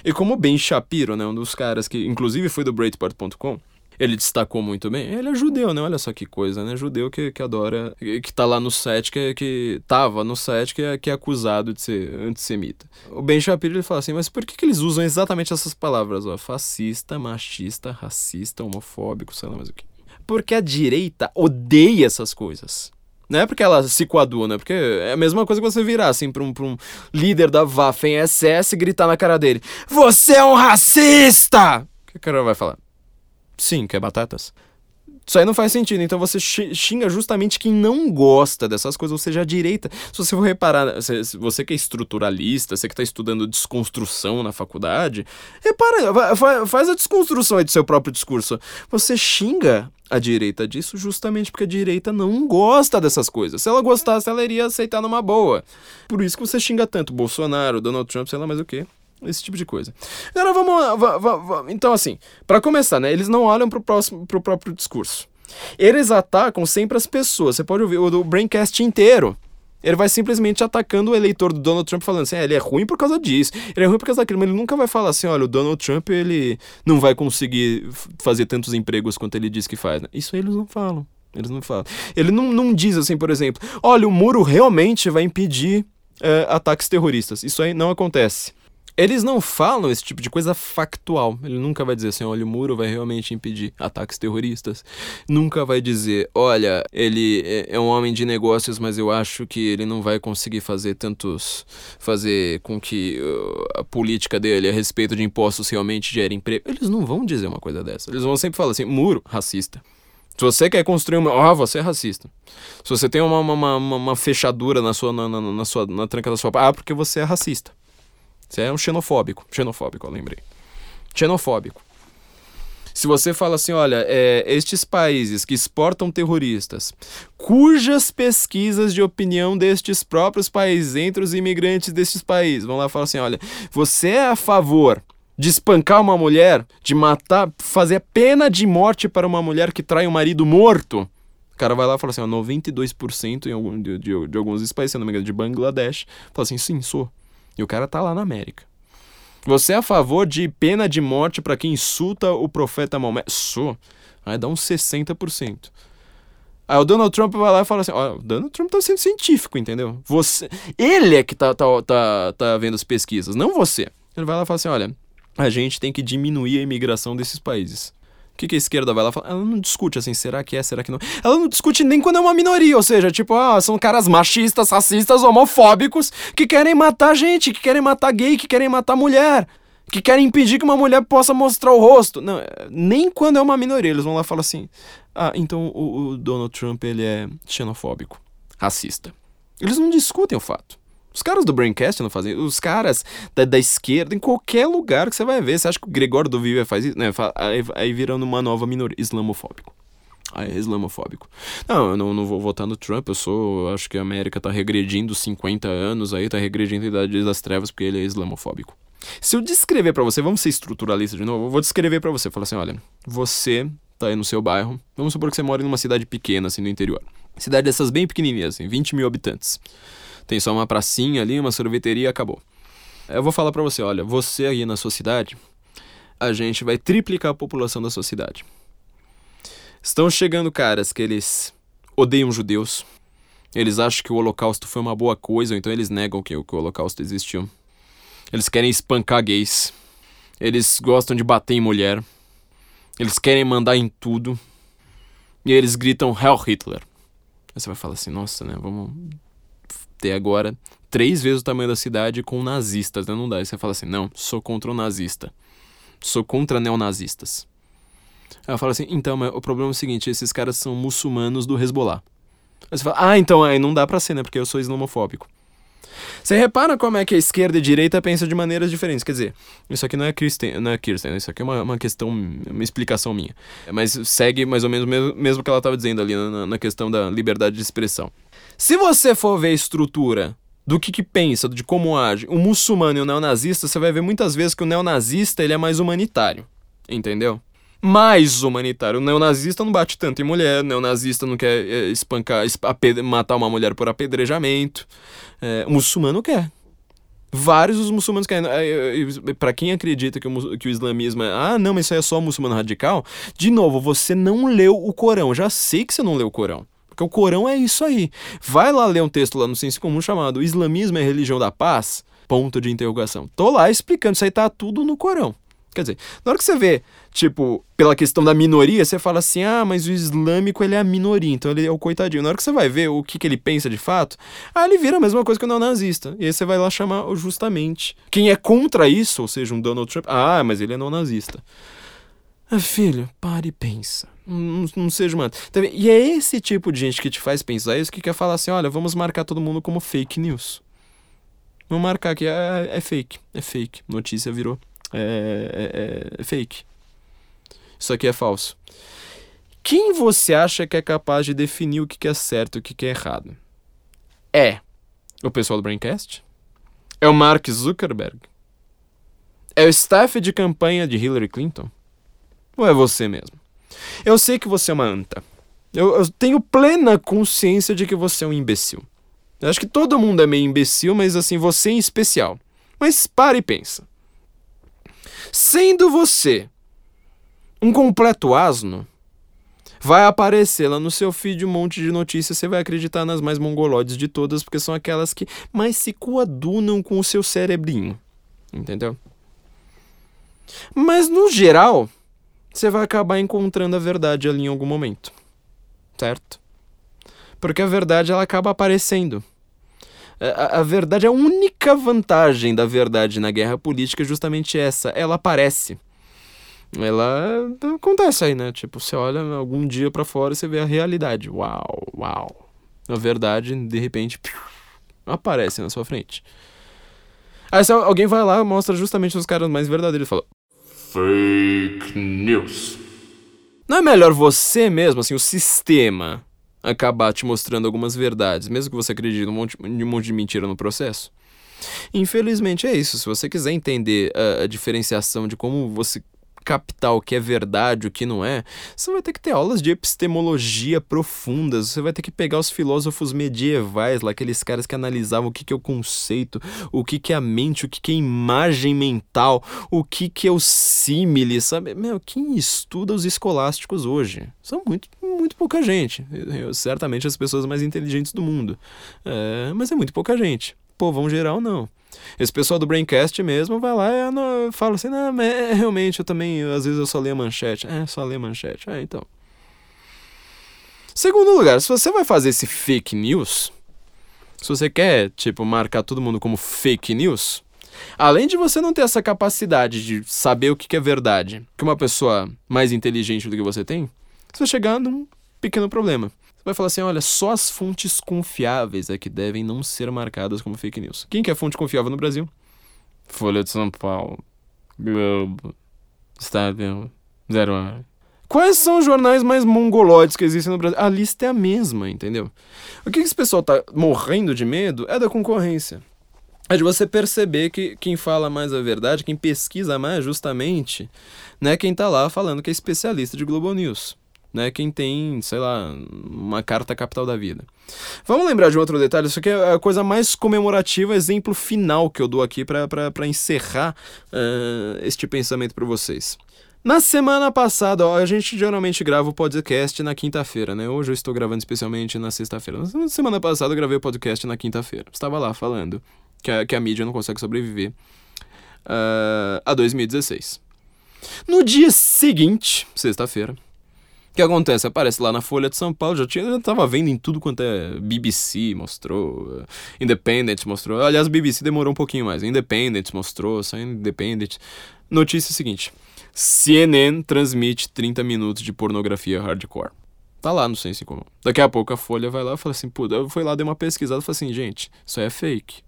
E como Ben Shapiro, né, um dos caras que inclusive foi do Breitbart.com, ele destacou muito bem. Ele é judeu, né? Olha só que coisa, né? Judeu que, que adora, que tá lá no set, que, que tava no set, que é, que é acusado de ser antissemita. O Ben Shapiro ele fala assim: mas por que, que eles usam exatamente essas palavras? Ó? Fascista, machista, racista, homofóbico, sei lá mais o que porque a direita odeia essas coisas. Não é porque ela se coaduna, porque é a mesma coisa que você virar assim pra um, pra um líder da Waffen SS e gritar na cara dele: Você é um racista! O que o cara vai falar? Sim, quer batatas? Isso aí não faz sentido. Então você xinga justamente quem não gosta dessas coisas, ou seja, a direita. Se você for reparar, você que é estruturalista, você que está estudando desconstrução na faculdade, repara, faz a desconstrução aí do seu próprio discurso. Você xinga a direita disso justamente porque a direita não gosta dessas coisas. Se ela gostasse, ela iria aceitar numa boa. Por isso que você xinga tanto Bolsonaro, Donald Trump, sei lá mais o que. Esse tipo de coisa. Agora vamos. Então, assim, para começar, né? Eles não olham próximo, pro próprio discurso. Eles atacam sempre as pessoas. Você pode ouvir o Braincast inteiro. Ele vai simplesmente atacando o eleitor do Donald Trump, falando assim: é, ele é ruim por causa disso, ele é ruim por causa daquilo, mas ele nunca vai falar assim: olha, o Donald Trump ele não vai conseguir fazer tantos empregos quanto ele diz que faz. Né? Isso eles não falam. Eles não falam. Ele não, não diz assim, por exemplo: olha, o muro realmente vai impedir é, ataques terroristas. Isso aí não acontece. Eles não falam esse tipo de coisa factual. Ele nunca vai dizer assim, olha, o muro vai realmente impedir ataques terroristas. Nunca vai dizer, olha, ele é, é um homem de negócios, mas eu acho que ele não vai conseguir fazer tantos. fazer com que uh, a política dele a respeito de impostos realmente gere emprego. Eles não vão dizer uma coisa dessa. Eles vão sempre falar assim, muro, racista. Se você quer construir uma. Ah, você é racista. Se você tem uma, uma, uma, uma fechadura na sua, na, na, na, sua, na tranca da sua. Ah, porque você é racista. Você é um xenofóbico. Xenofóbico, eu lembrei. Xenofóbico. Se você fala assim, olha, é, estes países que exportam terroristas, cujas pesquisas de opinião destes próprios países, entre os imigrantes destes países, vão lá e falar assim, olha, você é a favor de espancar uma mulher, de matar, fazer pena de morte para uma mulher que trai um marido morto? O cara vai lá e fala assim, ó, 92% em algum, de, de, de alguns países, se não me engano, de Bangladesh, fala assim, sim, sou. E o cara tá lá na América. Você é a favor de pena de morte para quem insulta o profeta Maomé? Sou. Aí dá uns 60%. Aí o Donald Trump vai lá e fala assim: ó, o Donald Trump tá sendo científico, entendeu? Você. Ele é que tá, tá, tá, tá vendo as pesquisas, não você. Ele vai lá e fala assim: olha, a gente tem que diminuir a imigração desses países. Que, que a esquerda vai lá falar? Ela não discute assim, será que é, será que não? Ela não discute nem quando é uma minoria, ou seja, tipo, ah, são caras machistas, racistas, homofóbicos que querem matar gente, que querem matar gay, que querem matar mulher, que querem impedir que uma mulher possa mostrar o rosto. Não, nem quando é uma minoria, eles vão lá falam assim: ah, então o, o Donald Trump ele é xenofóbico, racista. Eles não discutem o fato. Os caras do Braincast não fazem. Os caras da, da, esquerda, em qualquer lugar que você vai ver. Você acha que o Gregório do Viver faz isso? Né? Aí, aí virando uma nova minoria. Islamofóbico. Aí é islamofóbico. Não, eu não, não vou votar no Trump. Eu sou. Eu acho que a América tá regredindo 50 anos aí, tá regredindo a Idade das Trevas porque ele é islamofóbico. Se eu descrever para você, vamos ser estruturalista de novo, eu vou descrever para você. Falar assim: olha, você tá aí no seu bairro. Vamos supor que você mora em uma cidade pequena, assim, no interior. Cidade dessas bem pequenininhas, assim, 20 mil habitantes. Tem só uma pracinha ali, uma sorveteria, acabou. Eu vou falar para você, olha, você aí na sua cidade, a gente vai triplicar a população da sua cidade. Estão chegando caras que eles odeiam judeus. Eles acham que o holocausto foi uma boa coisa, então eles negam que, que o holocausto existiu. Eles querem espancar gays. Eles gostam de bater em mulher. Eles querem mandar em tudo. E eles gritam Hell Hitler. Aí você vai falar assim, nossa, né? Vamos ter agora três vezes o tamanho da cidade com nazistas, né? Não dá. Aí você fala assim, não, sou contra o nazista. Sou contra neonazistas. Aí eu falo assim, então, mas o problema é o seguinte, esses caras são muçulmanos do Hezbollah. Aí você fala, ah, então aí não dá pra ser, né? Porque eu sou islamofóbico. Você repara como é que a esquerda e a direita pensam de maneiras diferentes. Quer dizer, isso aqui não é Kirsten, não é Kirsten isso aqui é uma, uma questão, uma explicação minha. Mas segue mais ou menos mesmo, mesmo que ela estava dizendo ali na, na questão da liberdade de expressão. Se você for ver a estrutura do que, que pensa, de como age o muçulmano e o neonazista, você vai ver muitas vezes que o neonazista ele é mais humanitário. Entendeu? Mais humanitário. O neonazista não bate tanto em mulher, o neonazista não quer é, espancar, matar uma mulher por apedrejamento. É, o muçulmano quer. Vários dos muçulmanos querem. É, para quem acredita que o, que o islamismo é. Ah, não, mas isso aí é só muçulmano radical. De novo, você não leu o Corão. Já sei que você não leu o Corão. Porque o Corão é isso aí. Vai lá ler um texto lá no Senso Comum chamado Islamismo é Religião da Paz? Ponto de interrogação. Tô lá explicando, isso aí tá tudo no Corão. Quer dizer, na hora que você vê, tipo, pela questão da minoria, você fala assim, ah, mas o islâmico ele é a minoria, então ele é o coitadinho. Na hora que você vai ver o que, que ele pensa de fato, ah, ele vira a mesma coisa que o neonazista. E aí você vai lá chamar justamente. Quem é contra isso, ou seja, um Donald Trump, ah, mas ele é neonazista. Ah, filho, pare e pensa. Não, não seja humano. Tá e é esse tipo de gente que te faz pensar isso que quer falar assim: olha, vamos marcar todo mundo como fake news. Vamos marcar aqui, é, é fake, é fake. Notícia virou. É, é, é fake. Isso aqui é falso. Quem você acha que é capaz de definir o que é certo e o que é errado? É o pessoal do Braincast? É o Mark Zuckerberg? É o staff de campanha de Hillary Clinton? Ou é você mesmo? Eu sei que você é uma anta. Eu, eu tenho plena consciência de que você é um imbecil. Eu acho que todo mundo é meio imbecil, mas assim, você em especial. Mas para e pensa. Sendo você um completo asno, vai aparecer lá no seu feed um monte de notícias, você vai acreditar nas mais mongoloides de todas, porque são aquelas que mais se coadunam com o seu cerebrinho. Entendeu? Mas no geral, você vai acabar encontrando a verdade ali em algum momento. Certo? Porque a verdade ela acaba aparecendo. A, a, verdade, a única vantagem da verdade na guerra política é justamente essa. Ela aparece. Ela acontece aí, né? Tipo, você olha algum dia para fora e você vê a realidade. Uau, uau. A verdade, de repente, piu, aparece na sua frente. Aí alguém vai lá mostra justamente os caras mais verdadeiros e fala: Fake News. Não é melhor você mesmo, assim, o sistema, acabar te mostrando algumas verdades, mesmo que você acredite num monte, um monte de mentira no processo? Infelizmente é isso. Se você quiser entender a, a diferenciação de como você captar o que é verdade, o que não é, você vai ter que ter aulas de epistemologia profundas, você vai ter que pegar os filósofos medievais, lá, aqueles caras que analisavam o que, que é o conceito, o que, que é a mente, o que, que é imagem mental, o que, que é o símile, sabe? Meu, quem estuda os escolásticos hoje? São muito, muito pouca gente. Eu, certamente as pessoas mais inteligentes do mundo. É, mas é muito pouca gente. Povão geral, não. Esse pessoal do Braincast mesmo vai lá e fala assim, não, é, realmente eu também, às vezes eu só leio a manchete. É, só leio a manchete. É, então. Segundo lugar, se você vai fazer esse fake news, se você quer, tipo, marcar todo mundo como fake news, além de você não ter essa capacidade de saber o que é verdade, que uma pessoa mais inteligente do que você tem, você vai chegar num pequeno problema vai falar assim: olha, só as fontes confiáveis é que devem não ser marcadas como fake news. Quem que é fonte confiável no Brasil? Folha de São Paulo, Globo, Estado, Zero Hora. Quais são os jornais mais mongoloides que existem no Brasil? A lista é a mesma, entendeu? O que esse pessoal tá morrendo de medo é da concorrência. É de você perceber que quem fala mais a verdade, quem pesquisa mais, justamente, né, quem tá lá falando que é especialista de Globo News né? Quem tem, sei lá, uma carta capital da vida. Vamos lembrar de um outro detalhe, isso aqui é a coisa mais comemorativa, exemplo final que eu dou aqui para encerrar uh, este pensamento para vocês. Na semana passada, ó, a gente geralmente grava o podcast na quinta-feira, né? Hoje eu estou gravando especialmente na sexta-feira. Na semana passada eu gravei o podcast na quinta-feira. Estava lá falando que a, que a mídia não consegue sobreviver uh, a 2016. No dia seguinte, sexta-feira, que acontece? Aparece lá na Folha de São Paulo, já tinha, já tava vendo em tudo quanto é BBC, mostrou, Independent mostrou. Aliás, BBC demorou um pouquinho mais. Independent mostrou, só Independent. Notícia seguinte: CNN transmite 30 minutos de pornografia hardcore. Tá lá no Sense Comum. Daqui a pouco a Folha vai lá e fala assim: pô, eu fui lá, dei uma pesquisada e falei assim, gente, isso aí é fake.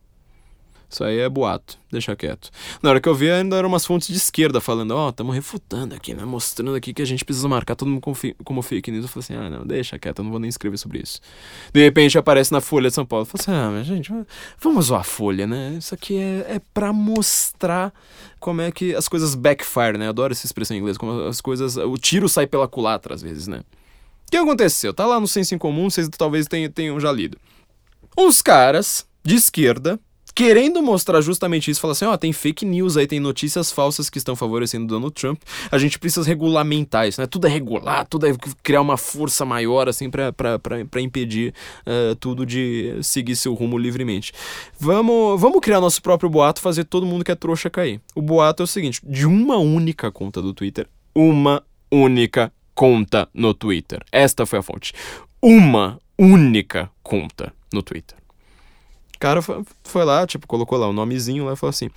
Isso aí é boato, deixa quieto. Na hora que eu vi, ainda eram umas fontes de esquerda falando, ó, oh, estamos refutando aqui, né? Mostrando aqui que a gente precisa marcar todo mundo como fake news. Eu falei assim, ah, não, deixa quieto, eu não vou nem escrever sobre isso. De repente aparece na Folha de São Paulo. Eu falei assim, ah, mas gente, vamos zoar a Folha, né? Isso aqui é, é pra mostrar como é que as coisas backfire, né? Eu adoro essa expressão em inglês, como as coisas. O tiro sai pela culatra, às vezes, né? O que aconteceu? Tá lá no Senso em Comum, vocês talvez tenham, já lido. Uns caras de esquerda querendo mostrar justamente isso, falar assim, ó, oh, tem fake news aí, tem notícias falsas que estão favorecendo Donald Trump, a gente precisa regulamentar isso, né? Tudo é regular, tudo é criar uma força maior, assim, para impedir uh, tudo de seguir seu rumo livremente. Vamos, vamos criar nosso próprio boato, fazer todo mundo que é trouxa cair. O boato é o seguinte, de uma única conta do Twitter, uma única conta no Twitter. Esta foi a fonte. Uma única conta no Twitter cara foi, lá, tipo, colocou lá o nomezinho lá e falou assim: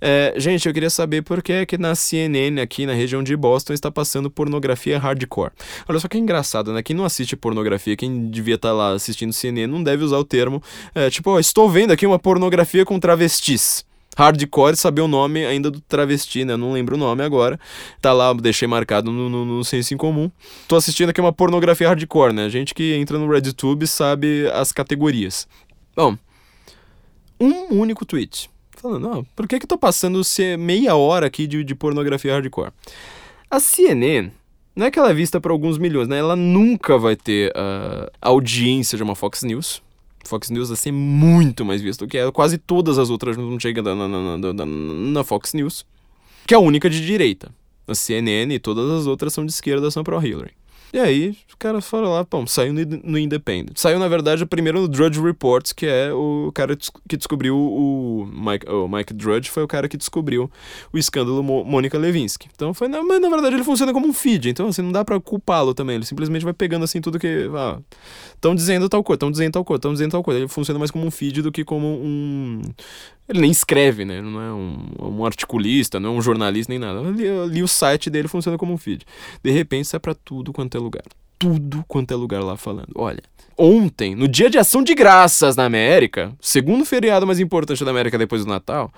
é, Gente, eu queria saber por que, que na CNN, aqui na região de Boston, está passando pornografia hardcore. Olha só que engraçado, né? Quem não assiste pornografia, quem devia estar lá assistindo CNN, não deve usar o termo, é, tipo, ó, estou vendo aqui uma pornografia com travestis hardcore, saber o nome ainda do travesti, né? Não lembro o nome agora. Tá lá, deixei marcado no, no, no senso em comum. Tô assistindo aqui uma pornografia hardcore, né? Gente que entra no RedTube sabe as categorias. Bom, um único tweet. Falando, não, por que que tô passando meia hora aqui de, de pornografia hardcore? A CNN, não é que ela é vista por alguns milhões, né? Ela nunca vai ter uh, a audiência de uma Fox News. Fox News vai ser muito mais visto do que é. Quase todas as outras não chegam na, na, na, na, Fox News, que é a única de direita. A CNN e todas as outras são de esquerda, são pro Hillary. E aí, os caras foram lá, pô, saiu no Independent. Saiu, na verdade, primeiro no Drudge Reports, que é o cara que descobriu o Mike, o Mike Drudge, foi o cara que descobriu o escândalo Mônica Levinsky. Então foi, mas na verdade ele funciona como um feed, então assim, não dá pra culpá-lo também. Ele simplesmente vai pegando assim tudo que. Estão ah, dizendo tal coisa, estão dizendo tal coisa, estão dizendo tal coisa. Ele funciona mais como um feed do que como um. Ele nem escreve, né? Não é um, um articulista, não é um jornalista nem nada. Ali, o site dele funciona como um feed. De repente sai pra tudo quanto é lugar. Tudo quanto é lugar lá falando. Olha, ontem, no dia de ação de graças na América, segundo feriado mais importante da América depois do Natal,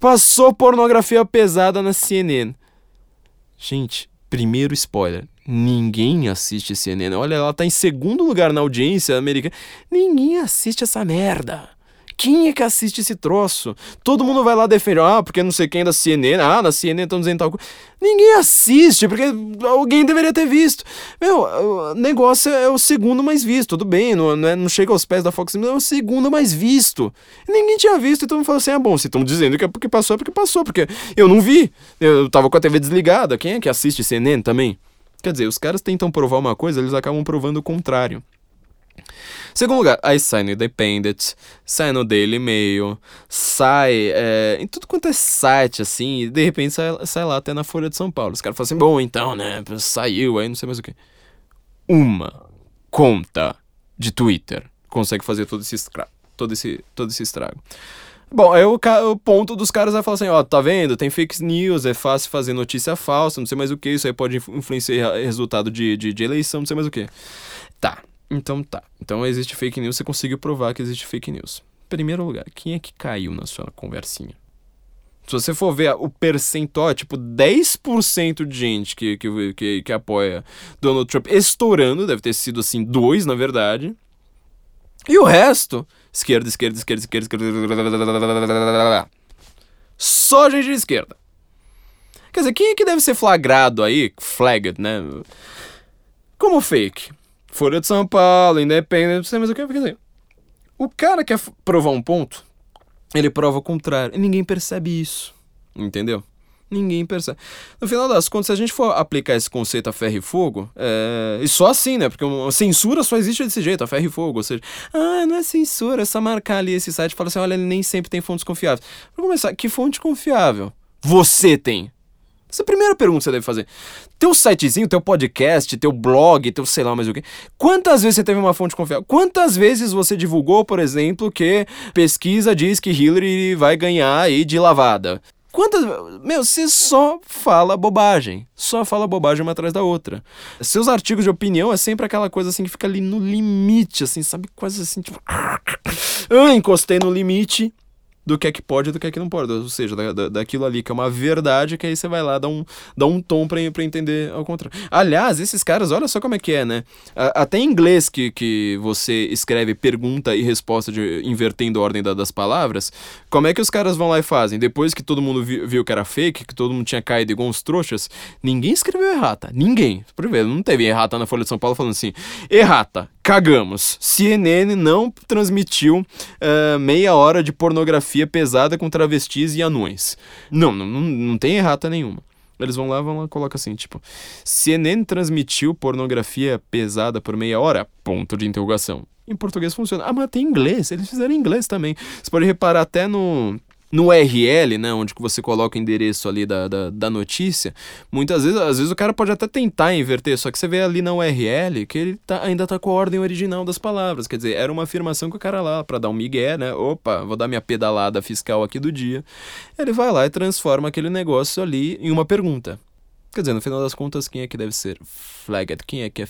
passou pornografia pesada na CNN. Gente, primeiro spoiler. Ninguém assiste CNN. Olha, ela tá em segundo lugar na audiência americana. Ninguém assiste essa merda. Quem é que assiste esse troço? Todo mundo vai lá defender, ah, porque não sei quem é da CNN, ah, na CNN estão dizendo tal coisa. Ninguém assiste, porque alguém deveria ter visto. Meu, o negócio é o segundo mais visto, tudo bem, não, é, não chega aos pés da Fox News, é o segundo mais visto. ninguém tinha visto, então falou assim: ah, bom, se estão dizendo que é porque passou, é porque passou, porque eu não vi. Eu tava com a TV desligada. Quem é que assiste CNN também? Quer dizer, os caras tentam provar uma coisa, eles acabam provando o contrário. Segundo lugar, aí sai no Independent, sai no Daily Mail, sai é, em tudo quanto é site, assim, e de repente sai, sai lá até na Folha de São Paulo. Os caras falam assim, bom, então, né, saiu, aí não sei mais o que. Uma conta de Twitter consegue fazer todo esse, estra todo esse, todo esse estrago. Bom, aí o, o, ponto dos caras vai falar assim, ó, tá vendo? Tem fake news, é fácil fazer notícia falsa, não sei mais o que, isso aí pode influenciar resultado de, de, de eleição, não sei mais o que. Tá, então tá. Então existe fake news, você conseguiu provar que existe fake news. Primeiro lugar, quem é que caiu na sua conversinha? Se você for ver o percentual, tipo 10% de gente que, que, que, que apoia Donald Trump estourando, deve ter sido assim, dois na verdade. E o resto, esquerda, esquerda, esquerda, esquerda, esquerda. Só gente de esquerda. Quer dizer, quem é que deve ser flagrado aí, flagged, né? Como fake? Folha de São Paulo, Independente, mais o que. Dizer, o cara quer provar um ponto, ele prova o contrário. E ninguém percebe isso. Entendeu? Ninguém percebe. No final das contas, se a gente for aplicar esse conceito a ferro e fogo, é... e só assim, né? Porque a censura só existe desse jeito, a ferro e fogo. Ou seja, ah, não é censura, é só marcar ali esse site e falar assim: olha, ele nem sempre tem fontes confiáveis. Pra começar, que fonte confiável? Você tem. Essa é a primeira pergunta que você deve fazer. Teu sitezinho, teu podcast, teu blog, teu sei lá mais o que. Quantas vezes você teve uma fonte confiável? Quantas vezes você divulgou, por exemplo, que pesquisa diz que Hillary vai ganhar aí de lavada? Quantas. Meu, você só fala bobagem. Só fala bobagem uma atrás da outra. Seus artigos de opinião é sempre aquela coisa assim que fica ali no limite, assim, sabe? Quase assim, tipo. Ah, encostei no limite do que é que pode e do que é que não pode. Ou seja, da, da, daquilo ali que é uma verdade, que aí você vai lá dar um, dar um tom pra, pra entender ao contrário. Aliás, esses caras, olha só como é que é, né? Até em inglês que, que você escreve pergunta e resposta de, invertendo a ordem da, das palavras, como é que os caras vão lá e fazem? Depois que todo mundo viu, viu que era fake, que todo mundo tinha caído igual uns trouxas, ninguém escreveu errata. Ninguém. Ver, não teve errata na Folha de São Paulo falando assim, errata, cagamos. CNN não transmitiu uh, meia hora de pornografia pesada com travestis e anões. Não, não, não tem errata nenhuma. Eles vão lá, vão lá, coloca assim, tipo, CNN transmitiu pornografia pesada por meia hora? Ponto de interrogação. Em português funciona. Ah, mas tem inglês, eles fizeram inglês também. Você pode reparar até no no URL, né, onde que você coloca o endereço ali da, da, da, notícia, muitas vezes, às vezes o cara pode até tentar inverter, só que você vê ali na URL que ele tá, ainda tá com a ordem original das palavras, quer dizer, era uma afirmação que o cara lá, para dar um migué, né, opa, vou dar minha pedalada fiscal aqui do dia, ele vai lá e transforma aquele negócio ali em uma pergunta. Quer dizer, no final das contas, quem é que deve ser flagged? Quem é que é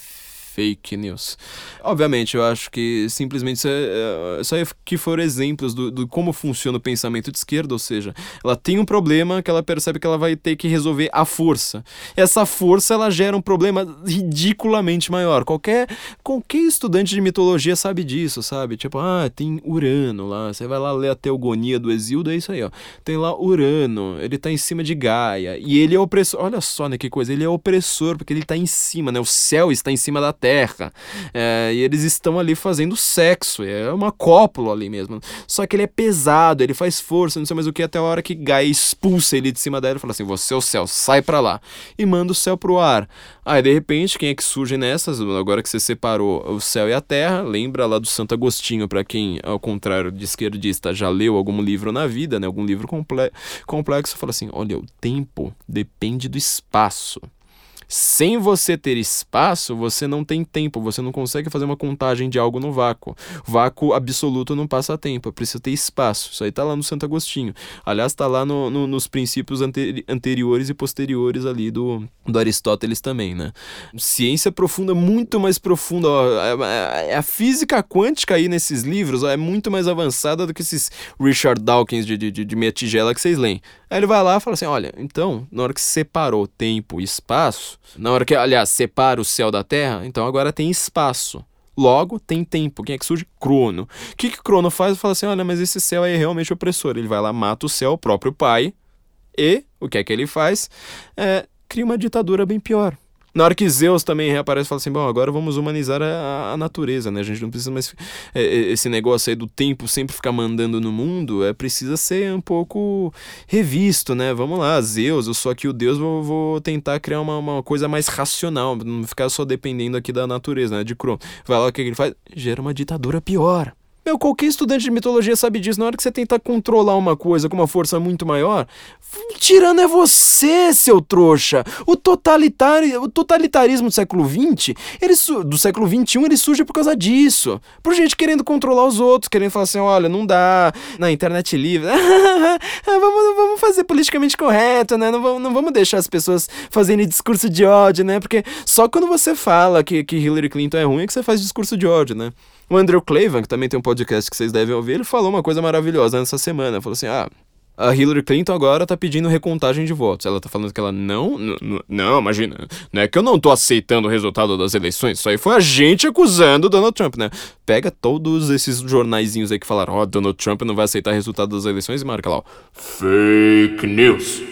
fake news. Obviamente, eu acho que simplesmente isso, é, aí que foram exemplos do, do, como funciona o pensamento de esquerda, ou seja, ela tem um problema que ela percebe que ela vai ter que resolver à força. Essa força ela gera um problema ridiculamente maior. Qualquer, qualquer estudante de mitologia sabe disso, sabe? Tipo, ah, tem Urano lá, você vai lá ler a Teogonia do Exildo, é isso aí, ó. Tem lá Urano, ele tá em cima de Gaia, e ele é opressor. Olha só, né, que coisa, ele é opressor porque ele tá em cima, né? O céu está em cima da Terra terra. É, e eles estão ali fazendo sexo. É uma cópula ali mesmo. Só que ele é pesado, ele faz força, não sei mais o que, até a hora que Gaia expulsa ele de cima dela e fala assim: Você é o céu, sai pra lá. E manda o céu pro ar. Aí de repente, quem é que surge nessas? Agora que você separou o céu e a terra, lembra lá do Santo Agostinho, para quem, ao contrário de esquerdista, já leu algum livro na vida, né? Algum livro comple complexo, fala assim: olha, o tempo depende do espaço. Sem você ter espaço, você não tem tempo, você não consegue fazer uma contagem de algo no vácuo. Vácuo absoluto não passa tempo, precisa ter espaço. Isso aí tá lá no Santo Agostinho. Aliás, tá lá no, no, nos princípios anteri anteriores e posteriores ali do, do Aristóteles também, né? Ciência profunda, muito mais profunda. Ó, a, a, a, física quântica aí nesses livros ó, é muito mais avançada do que esses Richard Dawkins de, de, de meia tigela que vocês leem. Aí ele vai lá e fala assim: olha, então, na hora que separou tempo e espaço, na hora que, aliás, separa o céu da terra, então agora tem espaço. Logo, tem tempo. Quem é que surge? Crono. O que, que Crono faz? Fala assim: olha, mas esse céu aí é realmente opressor. Ele vai lá, mata o céu, o próprio pai, e o que é que ele faz? É, cria uma ditadura bem pior. Na hora que Zeus também reaparece e fala assim: bom, agora vamos humanizar a, a natureza, né? A gente não precisa mais. É, é, esse negócio aí do tempo sempre ficar mandando no mundo, é precisa ser um pouco revisto, né? Vamos lá, Zeus, eu sou aqui o Deus, vou, vou tentar criar uma, uma coisa mais racional, não ficar só dependendo aqui da natureza, né? De Crono. Vai lá, o que ele faz? Gera uma ditadura pior. Meu, qualquer estudante de mitologia sabe disso. Na hora que você tenta controlar uma coisa com uma força muito maior, tirando é você, seu trouxa. O, totalitário, o totalitarismo do século XX, ele, do século XXI, ele surge por causa disso. Por gente querendo controlar os outros, querendo falar assim: olha, não dá, na internet livre. vamos, vamos fazer politicamente correto, né? Não vamos, não vamos deixar as pessoas fazendo discurso de ódio, né? Porque só quando você fala que, que Hillary Clinton é ruim é que você faz discurso de ódio, né? O Andrew Clavin, que também tem um podcast que vocês devem ouvir, ele falou uma coisa maravilhosa nessa semana. Falou assim: ah, a Hillary Clinton agora tá pedindo recontagem de votos. Ela tá falando que ela não. Não, imagina. Não é que eu não tô aceitando o resultado das eleições. Isso aí foi a gente acusando o Donald Trump, né? Pega todos esses jornaizinhos aí que falaram: ó, oh, Donald Trump não vai aceitar o resultado das eleições e marca lá, ó. Fake news.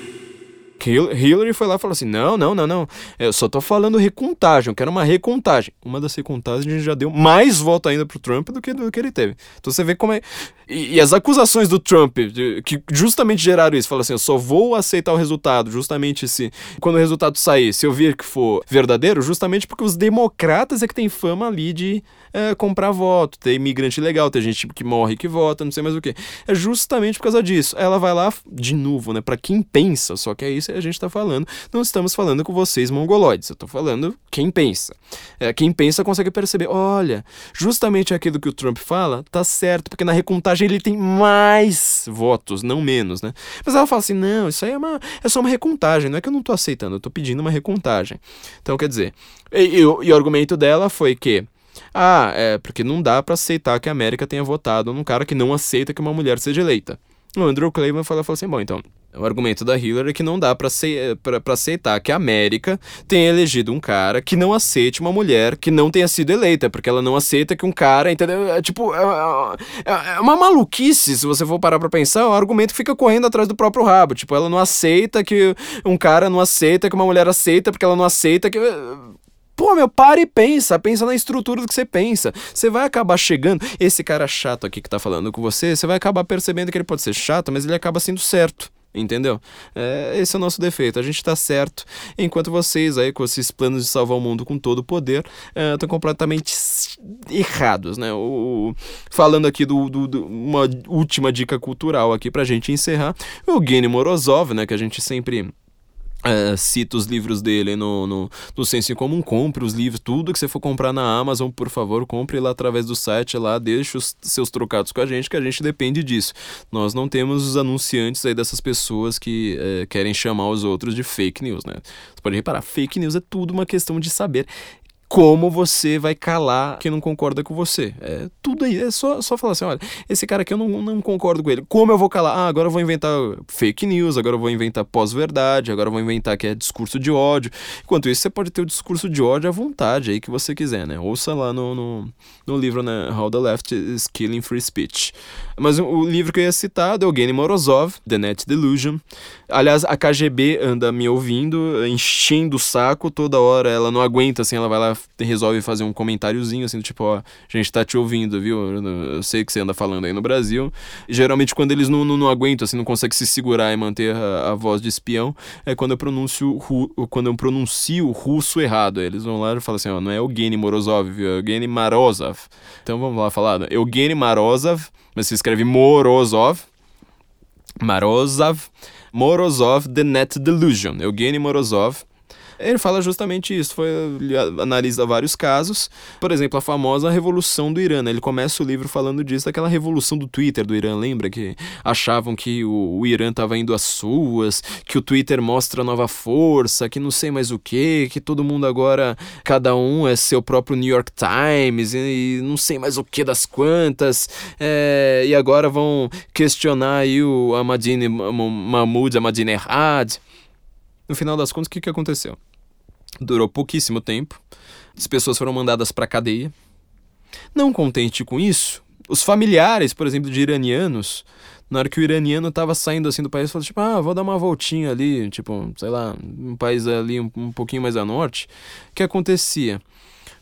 Hillary foi lá e falou assim: não, não, não, não. Eu só tô falando recontagem, eu quero uma recontagem. Uma das recontagens já deu mais voto ainda pro Trump do que, do que ele teve. Então você vê como é. E, e as acusações do Trump, que justamente geraram isso, fala assim: eu só vou aceitar o resultado, justamente se. Quando o resultado sair, se eu vir que for verdadeiro, justamente porque os democratas é que tem fama ali de é, comprar voto, ter imigrante legal, ter gente que morre que vota, não sei mais o que. É justamente por causa disso. Ela vai lá, de novo, né, para quem pensa, só que é isso a gente tá falando. Não estamos falando com vocês mongoloides, eu tô falando quem pensa. É, quem pensa consegue perceber, olha, justamente aquilo que o Trump fala tá certo, porque na recontagem ele tem mais votos, não menos, né? Mas ela fala assim, não, isso aí é, uma, é só uma recontagem, não é que eu não tô aceitando, eu tô pedindo uma recontagem. Então, quer dizer, e, e, e o argumento dela foi que ah, é porque não dá para aceitar que a América tenha votado num cara que não aceita que uma mulher seja eleita. O Andrew Clayman falou, falou assim: bom, então, o argumento da Hillary é que não dá para aceitar que a América tenha elegido um cara que não aceite uma mulher que não tenha sido eleita, porque ela não aceita que um cara, entendeu? É tipo, é, é, é uma maluquice, se você for parar pra pensar, é um argumento que fica correndo atrás do próprio rabo. Tipo, ela não aceita que um cara não aceita que uma mulher aceita, porque ela não aceita que. Pô, meu, para e pensa, pensa na estrutura do que você pensa. Você vai acabar chegando. Esse cara chato aqui que tá falando com você, você vai acabar percebendo que ele pode ser chato, mas ele acaba sendo certo. Entendeu? É, esse é o nosso defeito. A gente tá certo, enquanto vocês aí, com esses planos de salvar o mundo com todo o poder, estão é, completamente errados, né? O, falando aqui do, do, do, uma última dica cultural aqui pra gente encerrar, o Evgeny Morozov, né, que a gente sempre Uh, cita os livros dele no, no, no Senso Comum, compre os livros, tudo que você for comprar na Amazon, por favor, compre lá através do site, lá, deixe os seus trocados com a gente, que a gente depende disso. Nós não temos os anunciantes aí dessas pessoas que uh, querem chamar os outros de fake news, né? Você pode reparar, fake news é tudo uma questão de saber como você vai calar quem não concorda com você. É tudo aí, é só, só falar assim, olha, esse cara aqui eu não, não concordo com ele. Como eu vou calar? Ah, agora eu vou inventar fake news, agora eu vou inventar pós-verdade, agora eu vou inventar que é discurso de ódio. Enquanto isso, você pode ter o discurso de ódio à vontade aí que você quiser, né? Ouça lá no, no, no livro, né, How the Left is Killing Free Speech. Mas o livro que eu ia citar é Evgeny Morozov, The Net Delusion. Aliás, a KGB anda me ouvindo, enchendo o saco toda hora, ela não aguenta, assim, ela vai lá resolve fazer um comentáriozinho, assim, tipo, ó, a gente tá te ouvindo, viu? Eu sei que você anda falando aí no Brasil. E, geralmente, quando eles não, não, não, aguentam, assim, não conseguem se segurar e manter a, a voz de espião, é quando eu pronuncio, quando eu pronuncio russo errado. Eles vão lá e falam assim, ó, não é Evgeny Morozov, viu? É Evgeny Marozov. Então vamos lá falar, né? Evgeny Marozov, mas se escreve Morozov, Marozov, Morozov, The Net Delusion, Evgeny Morozov. Ele fala justamente isso, foi, ele analisa vários casos, por exemplo, a famosa Revolução do Irã, né? ele começa o livro falando disso, daquela revolução do Twitter do Irã, lembra? Que achavam que o, o Irã estava indo às suas, que o Twitter mostra nova força, que não sei mais o que, que todo mundo agora, cada um é seu próprio New York Times, e, e não sei mais o que das quantas, é, e agora vão questionar aí o Ahmadine Mahmoud Ahmadinejad, no final das contas, o que, que aconteceu? Durou pouquíssimo tempo, as pessoas foram mandadas para cadeia. Não contente com isso, os familiares, por exemplo, de iranianos, na hora que o iraniano estava saindo assim do país, falou tipo, ah, vou dar uma voltinha ali, tipo, sei lá, um país ali um, um pouquinho mais a norte. O que acontecia?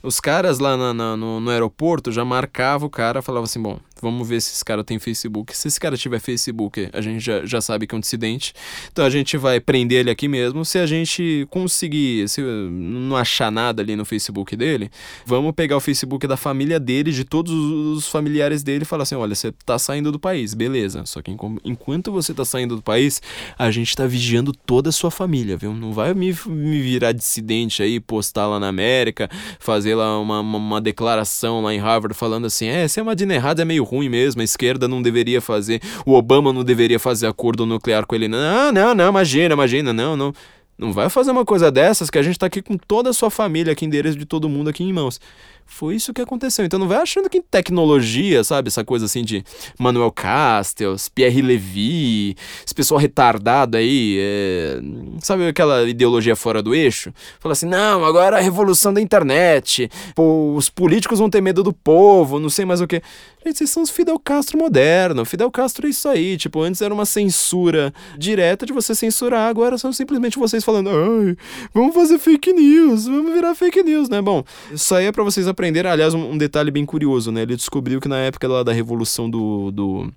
Os caras lá na, na, no, no aeroporto já marcavam o cara, falavam assim, bom, Vamos ver se esse cara tem Facebook. Se esse cara tiver Facebook, a gente já, já sabe que é um dissidente. Então a gente vai prender ele aqui mesmo. Se a gente conseguir, se não achar nada ali no Facebook dele, vamos pegar o Facebook da família dele, de todos os familiares dele e falar assim: olha, você tá saindo do país, beleza. Só que enquanto você tá saindo do país, a gente tá vigiando toda a sua família, viu? Não vai me, me virar dissidente aí, postar lá na América, fazer lá uma, uma, uma declaração lá em Harvard falando assim: é, se é uma errada é meio ruim mesmo, a esquerda não deveria fazer, o Obama não deveria fazer acordo nuclear com ele. Não, não, não, imagina, imagina, não, não. Não vai fazer uma coisa dessas que a gente tá aqui com toda a sua família, aqui endereço de todo mundo aqui em mãos. Foi isso que aconteceu. Então não vai achando que tecnologia, sabe, essa coisa assim de Manuel Castells, Pierre Levy, esse pessoal retardado aí, é... sabe aquela ideologia fora do eixo? Fala assim, não, agora é a revolução da internet, pô, os políticos vão ter medo do povo, não sei mais o que. Gente, vocês são os Fidel Castro moderno. Fidel Castro é isso aí. Tipo, antes era uma censura direta de você censurar, agora são simplesmente vocês falando, ai, vamos fazer fake news, vamos virar fake news, né? Bom, isso aí é pra vocês aprenderem. Aliás, um, um detalhe bem curioso, né? Ele descobriu que na época lá da revolução do, do,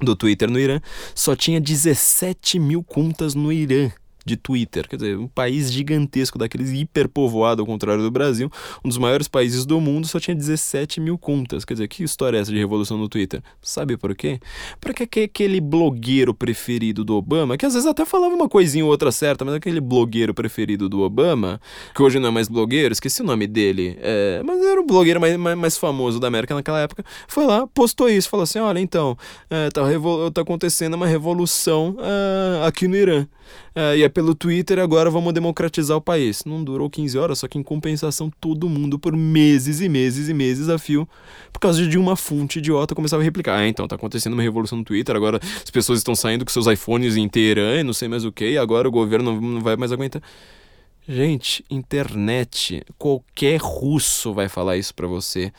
do Twitter no Irã, só tinha 17 mil contas no Irã de Twitter. Quer dizer, um país gigantesco, daqueles hiperpovoado ao contrário do Brasil, um dos maiores países do mundo, só tinha 17 mil contas. Quer dizer, que história é essa de revolução no Twitter? Sabe por quê? Porque aquele blogueiro preferido do Obama, que às vezes até falava uma coisinha ou outra certa, mas aquele blogueiro preferido do Obama, que hoje não é mais blogueiro, esqueci o nome dele, é, mas era o blogueiro mais, mais, mais, famoso da América naquela época, foi lá, postou isso, falou assim: olha, então, é, tá, tá acontecendo uma revolução é, aqui no Irã. É, e é pelo Twitter agora vamos democratizar o país. Não durou 15 horas, só que em compensação todo mundo por meses e meses e meses a fio, por causa de uma fonte idiota começava a replicar. Ah, então tá acontecendo uma revolução no Twitter, agora as pessoas estão saindo com seus iPhones em Teherã e não sei mais o que, agora o governo não vai mais aguentar. Gente, internet, qualquer russo vai falar isso para você.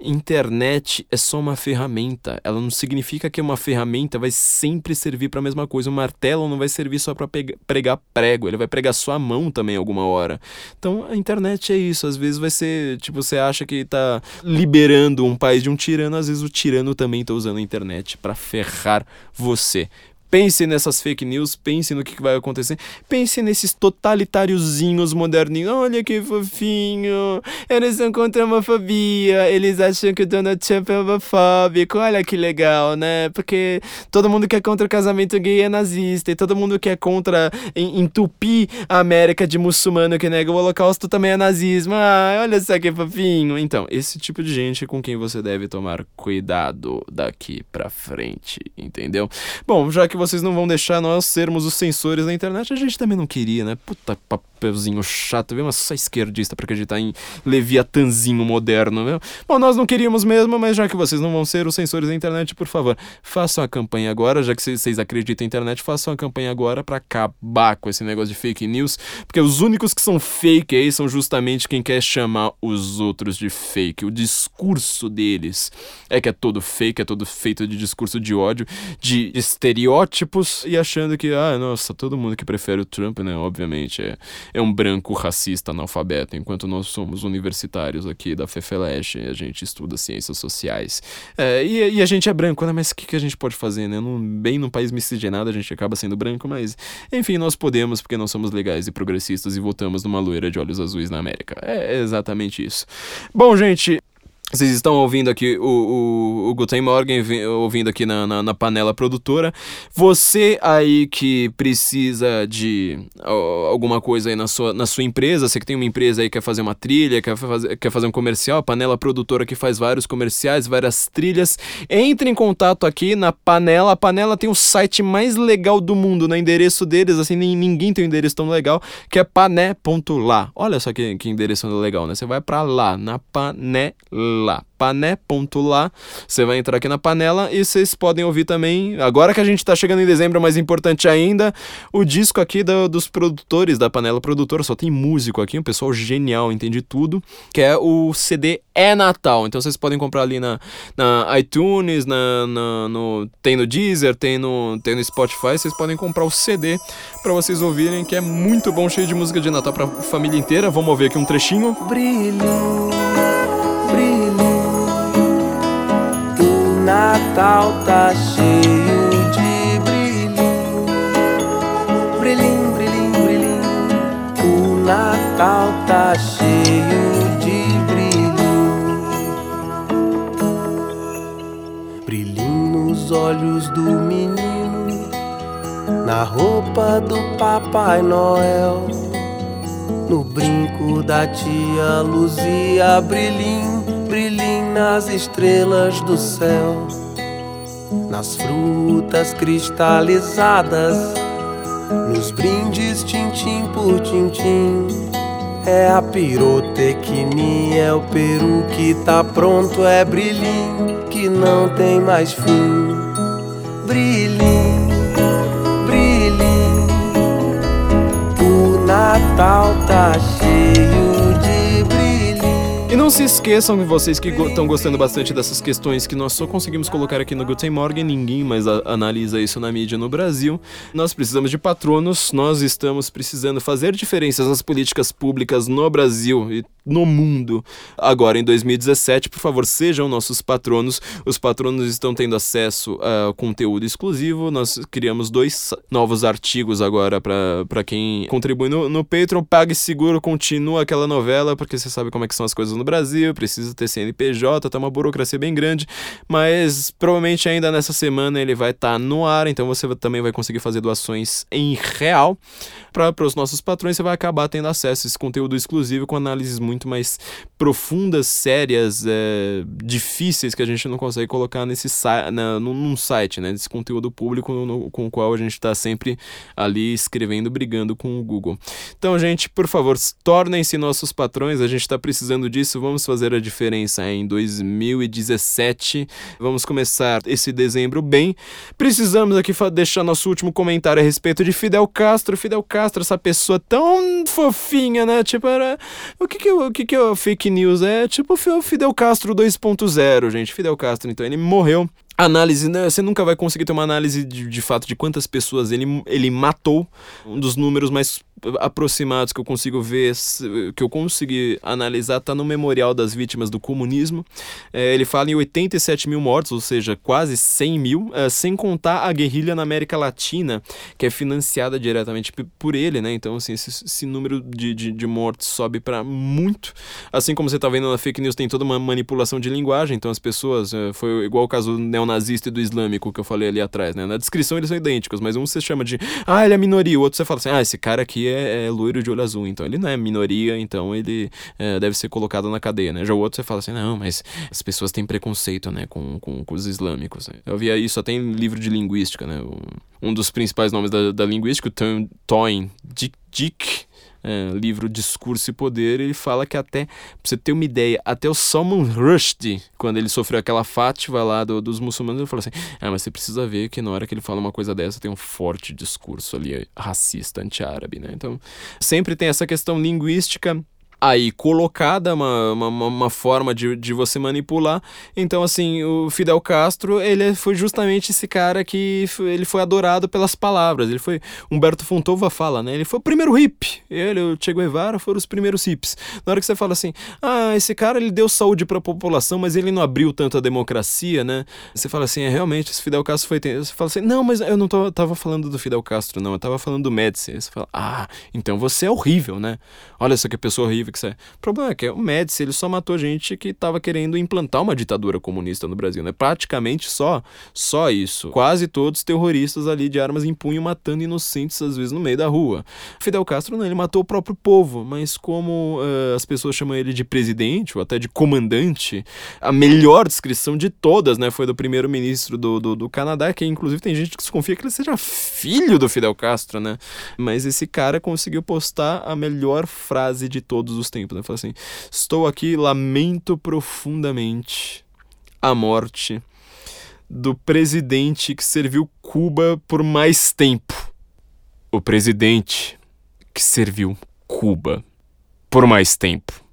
Internet é só uma ferramenta. Ela não significa que uma ferramenta vai sempre servir para a mesma coisa. O martelo não vai servir só para pregar prego, ele vai pregar sua mão também alguma hora. Então a internet é isso. Às vezes vai ser, tipo, você acha que está liberando um país de um tirano, às vezes o tirano também está usando a internet para ferrar você. Pense nessas fake news, pense no que, vai acontecer. Pense nesses totalitáriozinhos moderninhos. Olha que fofinho. Eles são contra a homofobia. Eles acham que o Donald Trump é homofóbico. Olha que legal, né? Porque todo mundo que é contra o casamento gay é nazista. E todo mundo que é contra entupir a América de muçulmano que nega o holocausto também é nazismo. Ah, olha só que fofinho. Então, esse tipo de gente com quem você deve tomar cuidado daqui pra frente, entendeu? Bom, já que vocês não vão deixar nós sermos os censores da internet, a gente também não queria, né? Puta papelzinho chato, viu? Mas só esquerdista pra acreditar em leviatanzinho moderno, viu? Bom, nós não queríamos mesmo, mas já que vocês não vão ser os censores da internet, por favor, façam a campanha agora, já que vocês acreditam em internet, façam a campanha agora para acabar com esse negócio de fake news, porque os únicos que são fake aí são justamente quem quer chamar os outros de fake. O discurso deles é que é todo fake, é todo feito de discurso de ódio, de estereótipos e achando que, ah, nossa, todo mundo que prefere o Trump, né, obviamente, é, é um branco racista analfabeto, enquanto nós somos universitários aqui da FEFELESH, a gente estuda ciências sociais. É, e, e, a gente é branco, né, mas o que, que a gente pode fazer, né? Num, bem num país miscigenado a gente acaba sendo branco, mas enfim, nós podemos porque nós somos legais e progressistas e votamos numa loira de olhos azuis na América. É exatamente isso. Bom, gente, vocês estão ouvindo aqui o, o, o Guten Morgen, ouvindo aqui na, na, na, panela produtora. Você aí que precisa de alguma coisa aí na sua, na sua empresa, você que tem uma empresa aí que quer fazer uma trilha, quer fazer, quer fazer um comercial, a panela produtora que faz vários comerciais, várias trilhas, entre em contato aqui na panela. A panela tem o site mais legal do mundo, no né? endereço deles, assim, ninguém tem um endereço tão legal, que é pané.lá. Olha só que, que endereço legal, né? Você vai para lá, na panela lá, pané.lá. Você vai entrar aqui na panela e vocês podem ouvir também, agora que a gente tá chegando em dezembro, mais importante ainda, o disco aqui do, dos produtores da Panela Produtora, só tem músico aqui, um pessoal genial, entende tudo, que é o CD É Natal. Então vocês podem comprar ali na, na iTunes, na, na, no, tem no Deezer, tem no, tem no Spotify, vocês podem comprar o CD para vocês ouvirem, que é muito bom, cheio de música de Natal pra família inteira. Vamos ouvir aqui um trechinho. Brilho Natal tá cheio de brilhinho, brilhinho, brilhinho, brilhinho. O Natal tá cheio de brilhinho, brilhinho nos olhos do menino, na roupa do Papai Noel, no brinco da tia Luzia, brilhinho brilhem nas estrelas do céu, nas frutas cristalizadas, nos brindes tintim por tintim. É a pirotecnia, é o peru que tá pronto, é brilhinho que não tem mais fim. Brilhinho, brilhinho, o Natal tá cheio não se esqueçam, vocês que estão gostando bastante dessas questões que nós só conseguimos colocar aqui no Guten Morgen, ninguém mais analisa isso na mídia no Brasil. Nós precisamos de patronos, nós estamos precisando fazer diferenças nas políticas públicas no Brasil e no mundo. Agora, em 2017, por favor, sejam nossos patronos. Os patronos estão tendo acesso a conteúdo exclusivo. Nós criamos dois novos artigos agora para quem contribui no, no Patreon. Pague Seguro continua aquela novela, porque você sabe como é que são as coisas no Brasil, precisa ter CNPJ, tá uma burocracia bem grande, mas provavelmente ainda nessa semana ele vai estar tá no ar, então você também vai conseguir fazer doações em real para os nossos patrões, você vai acabar tendo acesso a esse conteúdo exclusivo com análises muito mais profundas, sérias, é, difíceis que a gente não consegue colocar nesse na, num site, né? Desse conteúdo público no, com o qual a gente está sempre ali escrevendo, brigando com o Google. Então, gente, por favor, tornem-se nossos patrões, a gente está precisando disso isso, vamos fazer a diferença em 2017. Vamos começar esse dezembro bem. Precisamos aqui deixar nosso último comentário a respeito de Fidel Castro. Fidel Castro, essa pessoa tão fofinha, né? Tipo, era. O que que, o que, que é fake news? É tipo Fidel Castro 2.0, gente. Fidel Castro, então, ele morreu análise, né? Você nunca vai conseguir ter uma análise de, de fato de quantas pessoas ele, ele matou. Um dos números mais aproximados que eu consigo ver, que eu consegui analisar, está no Memorial das Vítimas do Comunismo. É, ele fala em 87 mil mortos, ou seja, quase 100 mil, é, sem contar a guerrilha na América Latina, que é financiada diretamente por ele, né? Então, assim, esse, esse número de, de, de mortes sobe para muito. Assim como você está vendo na fake news, tem toda uma manipulação de linguagem, então as pessoas, é, foi igual o caso neonazista e do islâmico que eu falei ali atrás, né? Na descrição eles são idênticos, mas um você chama de, ah, ele é minoria, o outro você fala assim, ah, esse cara aqui é, é loiro de olho azul, então ele não é minoria, então ele é, deve ser colocado na cadeia, né? Já o outro você fala assim, não, mas as pessoas têm preconceito, né, com, com, com os islâmicos. Né? Eu via isso até em livro de linguística, né? Um dos principais nomes da, da linguística, o Toyn Dick, Dick é, livro Discurso e Poder, ele fala que até, pra você ter uma ideia, até o Salman Rushdie, quando ele sofreu aquela fátiva lá do, dos muçulmanos, ele falou assim, ah, mas você precisa ver que na hora que ele fala uma coisa dessa, tem um forte discurso ali racista, anti-árabe, né? Então, sempre tem essa questão linguística aí colocada uma, uma, uma, forma de, de você manipular. Então, assim, o Fidel Castro, ele foi justamente esse cara que ele foi adorado pelas palavras. Ele foi, Humberto Fontova fala, né? Ele foi o primeiro hippie. Ele, o Che Guevara, foram os primeiros hippies. Na hora que você fala assim, ah, esse cara, ele deu saúde para a população, mas ele não abriu tanto a democracia, né? Você fala assim, é, realmente, esse Fidel Castro foi... Você fala assim, não, mas eu não tô, tava falando do Fidel Castro, não. Eu tava falando do Médici. Você fala, ah, então você é horrível, né? Olha só que pessoa horrível é. O problema é que o Médici ele só matou gente que estava querendo implantar uma ditadura comunista no Brasil, né? Praticamente só, só isso. Quase todos terroristas ali de armas em punho matando inocentes às vezes no meio da rua. Fidel Castro não, ele matou o próprio povo, mas como uh, as pessoas chamam ele de presidente ou até de comandante, a melhor descrição de todas, né, foi do primeiro-ministro do, do, do Canadá, que inclusive tem gente que desconfia que ele seja filho do Fidel Castro, né? Mas esse cara conseguiu postar a melhor frase de todos os tempos, né? Fala assim: Estou aqui, lamento profundamente a morte do presidente que serviu Cuba por mais tempo. O presidente que serviu Cuba por mais tempo.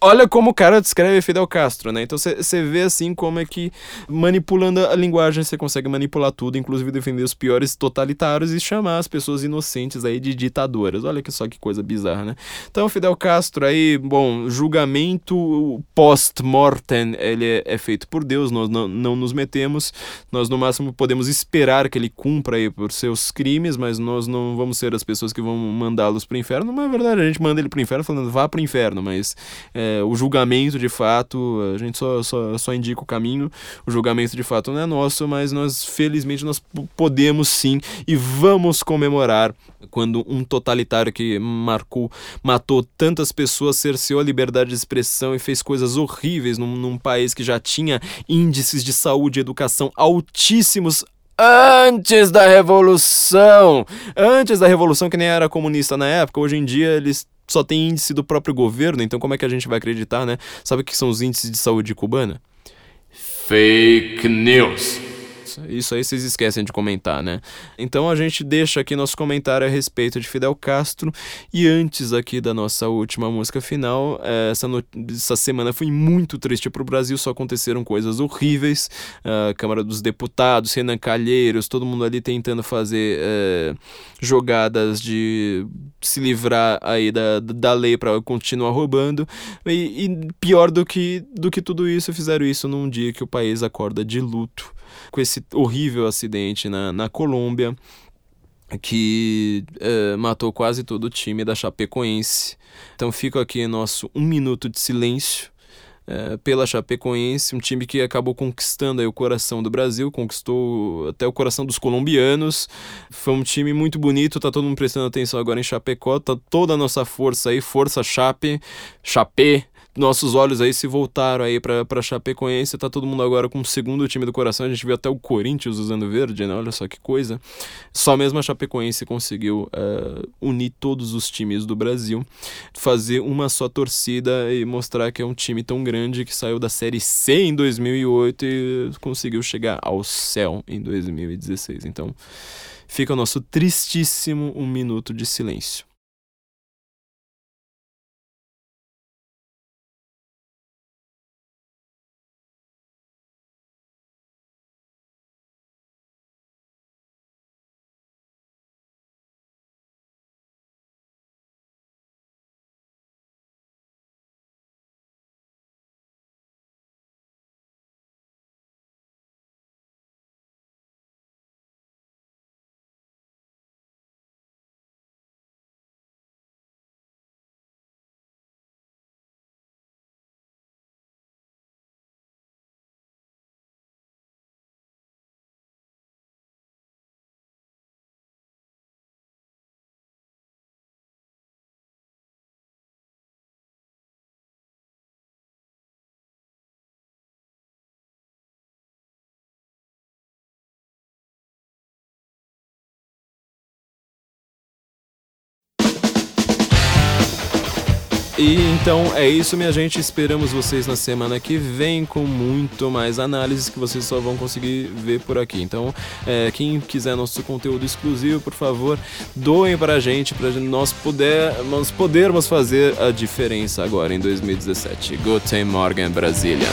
Olha como o cara descreve Fidel Castro, né? Então você vê assim como é que manipulando a linguagem você consegue manipular tudo, inclusive defender os piores totalitários e chamar as pessoas inocentes aí de ditadoras. Olha que só que coisa bizarra, né? Então Fidel Castro aí, bom, julgamento post-mortem, ele é, é, feito por Deus, nós não, não nos metemos, nós no máximo podemos esperar que ele cumpra aí por seus crimes, mas nós não vamos ser as pessoas que vão mandá-los pro inferno, mas na verdade a gente manda ele pro inferno falando vá pro inferno, mas é, é, o julgamento de fato, a gente só, só, só indica o caminho, o julgamento de fato não é nosso, mas nós, felizmente, nós podemos sim e vamos comemorar quando um totalitário que marcou, matou tantas pessoas, cerceou a liberdade de expressão e fez coisas horríveis num, num país que já tinha índices de saúde e educação altíssimos antes da revolução. Antes da revolução, que nem era comunista na época, hoje em dia eles só tem índice do próprio governo, então como é que a gente vai acreditar, né? Sabe o que são os índices de saúde cubana? Fake news. Isso aí vocês esquecem de comentar, né? Então a gente deixa aqui nosso comentário a respeito de Fidel Castro. E antes aqui da nossa última música final, eh, essa, no... essa semana foi muito triste para o Brasil, só aconteceram coisas horríveis. A Câmara dos Deputados, Renan Calheiros, todo mundo ali tentando fazer é, jogadas de se livrar aí da, da lei para continuar roubando. E, e pior do que, do que tudo isso, fizeram isso num dia que o país acorda de luto com esse horrível acidente na, na Colômbia que é, matou quase todo o time da Chapecoense. Então fica aqui nosso um minuto de silêncio é, pela Chapecoense, um time que acabou conquistando o coração do Brasil, conquistou até o coração dos colombianos. Foi um time muito bonito, tá todo mundo prestando atenção agora em Chapecó, tá toda a nossa força aí, força Chape, Chapé nossos olhos aí se voltaram aí pra, pra Chapecoense, tá todo mundo agora com o segundo time do coração, a gente viu até o Corinthians usando verde, né, olha só que coisa. Só mesmo a Chapecoense conseguiu uh, unir todos os times do Brasil, fazer uma só torcida e mostrar que é um time tão grande que saiu da Série C em 2008 e conseguiu chegar ao céu em 2016. Então, fica o nosso tristíssimo um minuto de silêncio. E então é isso, minha gente. Esperamos vocês na semana que vem com muito mais análises que vocês só vão conseguir ver por aqui. Então, é, quem quiser nosso conteúdo exclusivo, por favor, doem pra gente, pra nós, poder, nós podermos fazer a diferença agora em 2017. Guten Morgen, Brasília.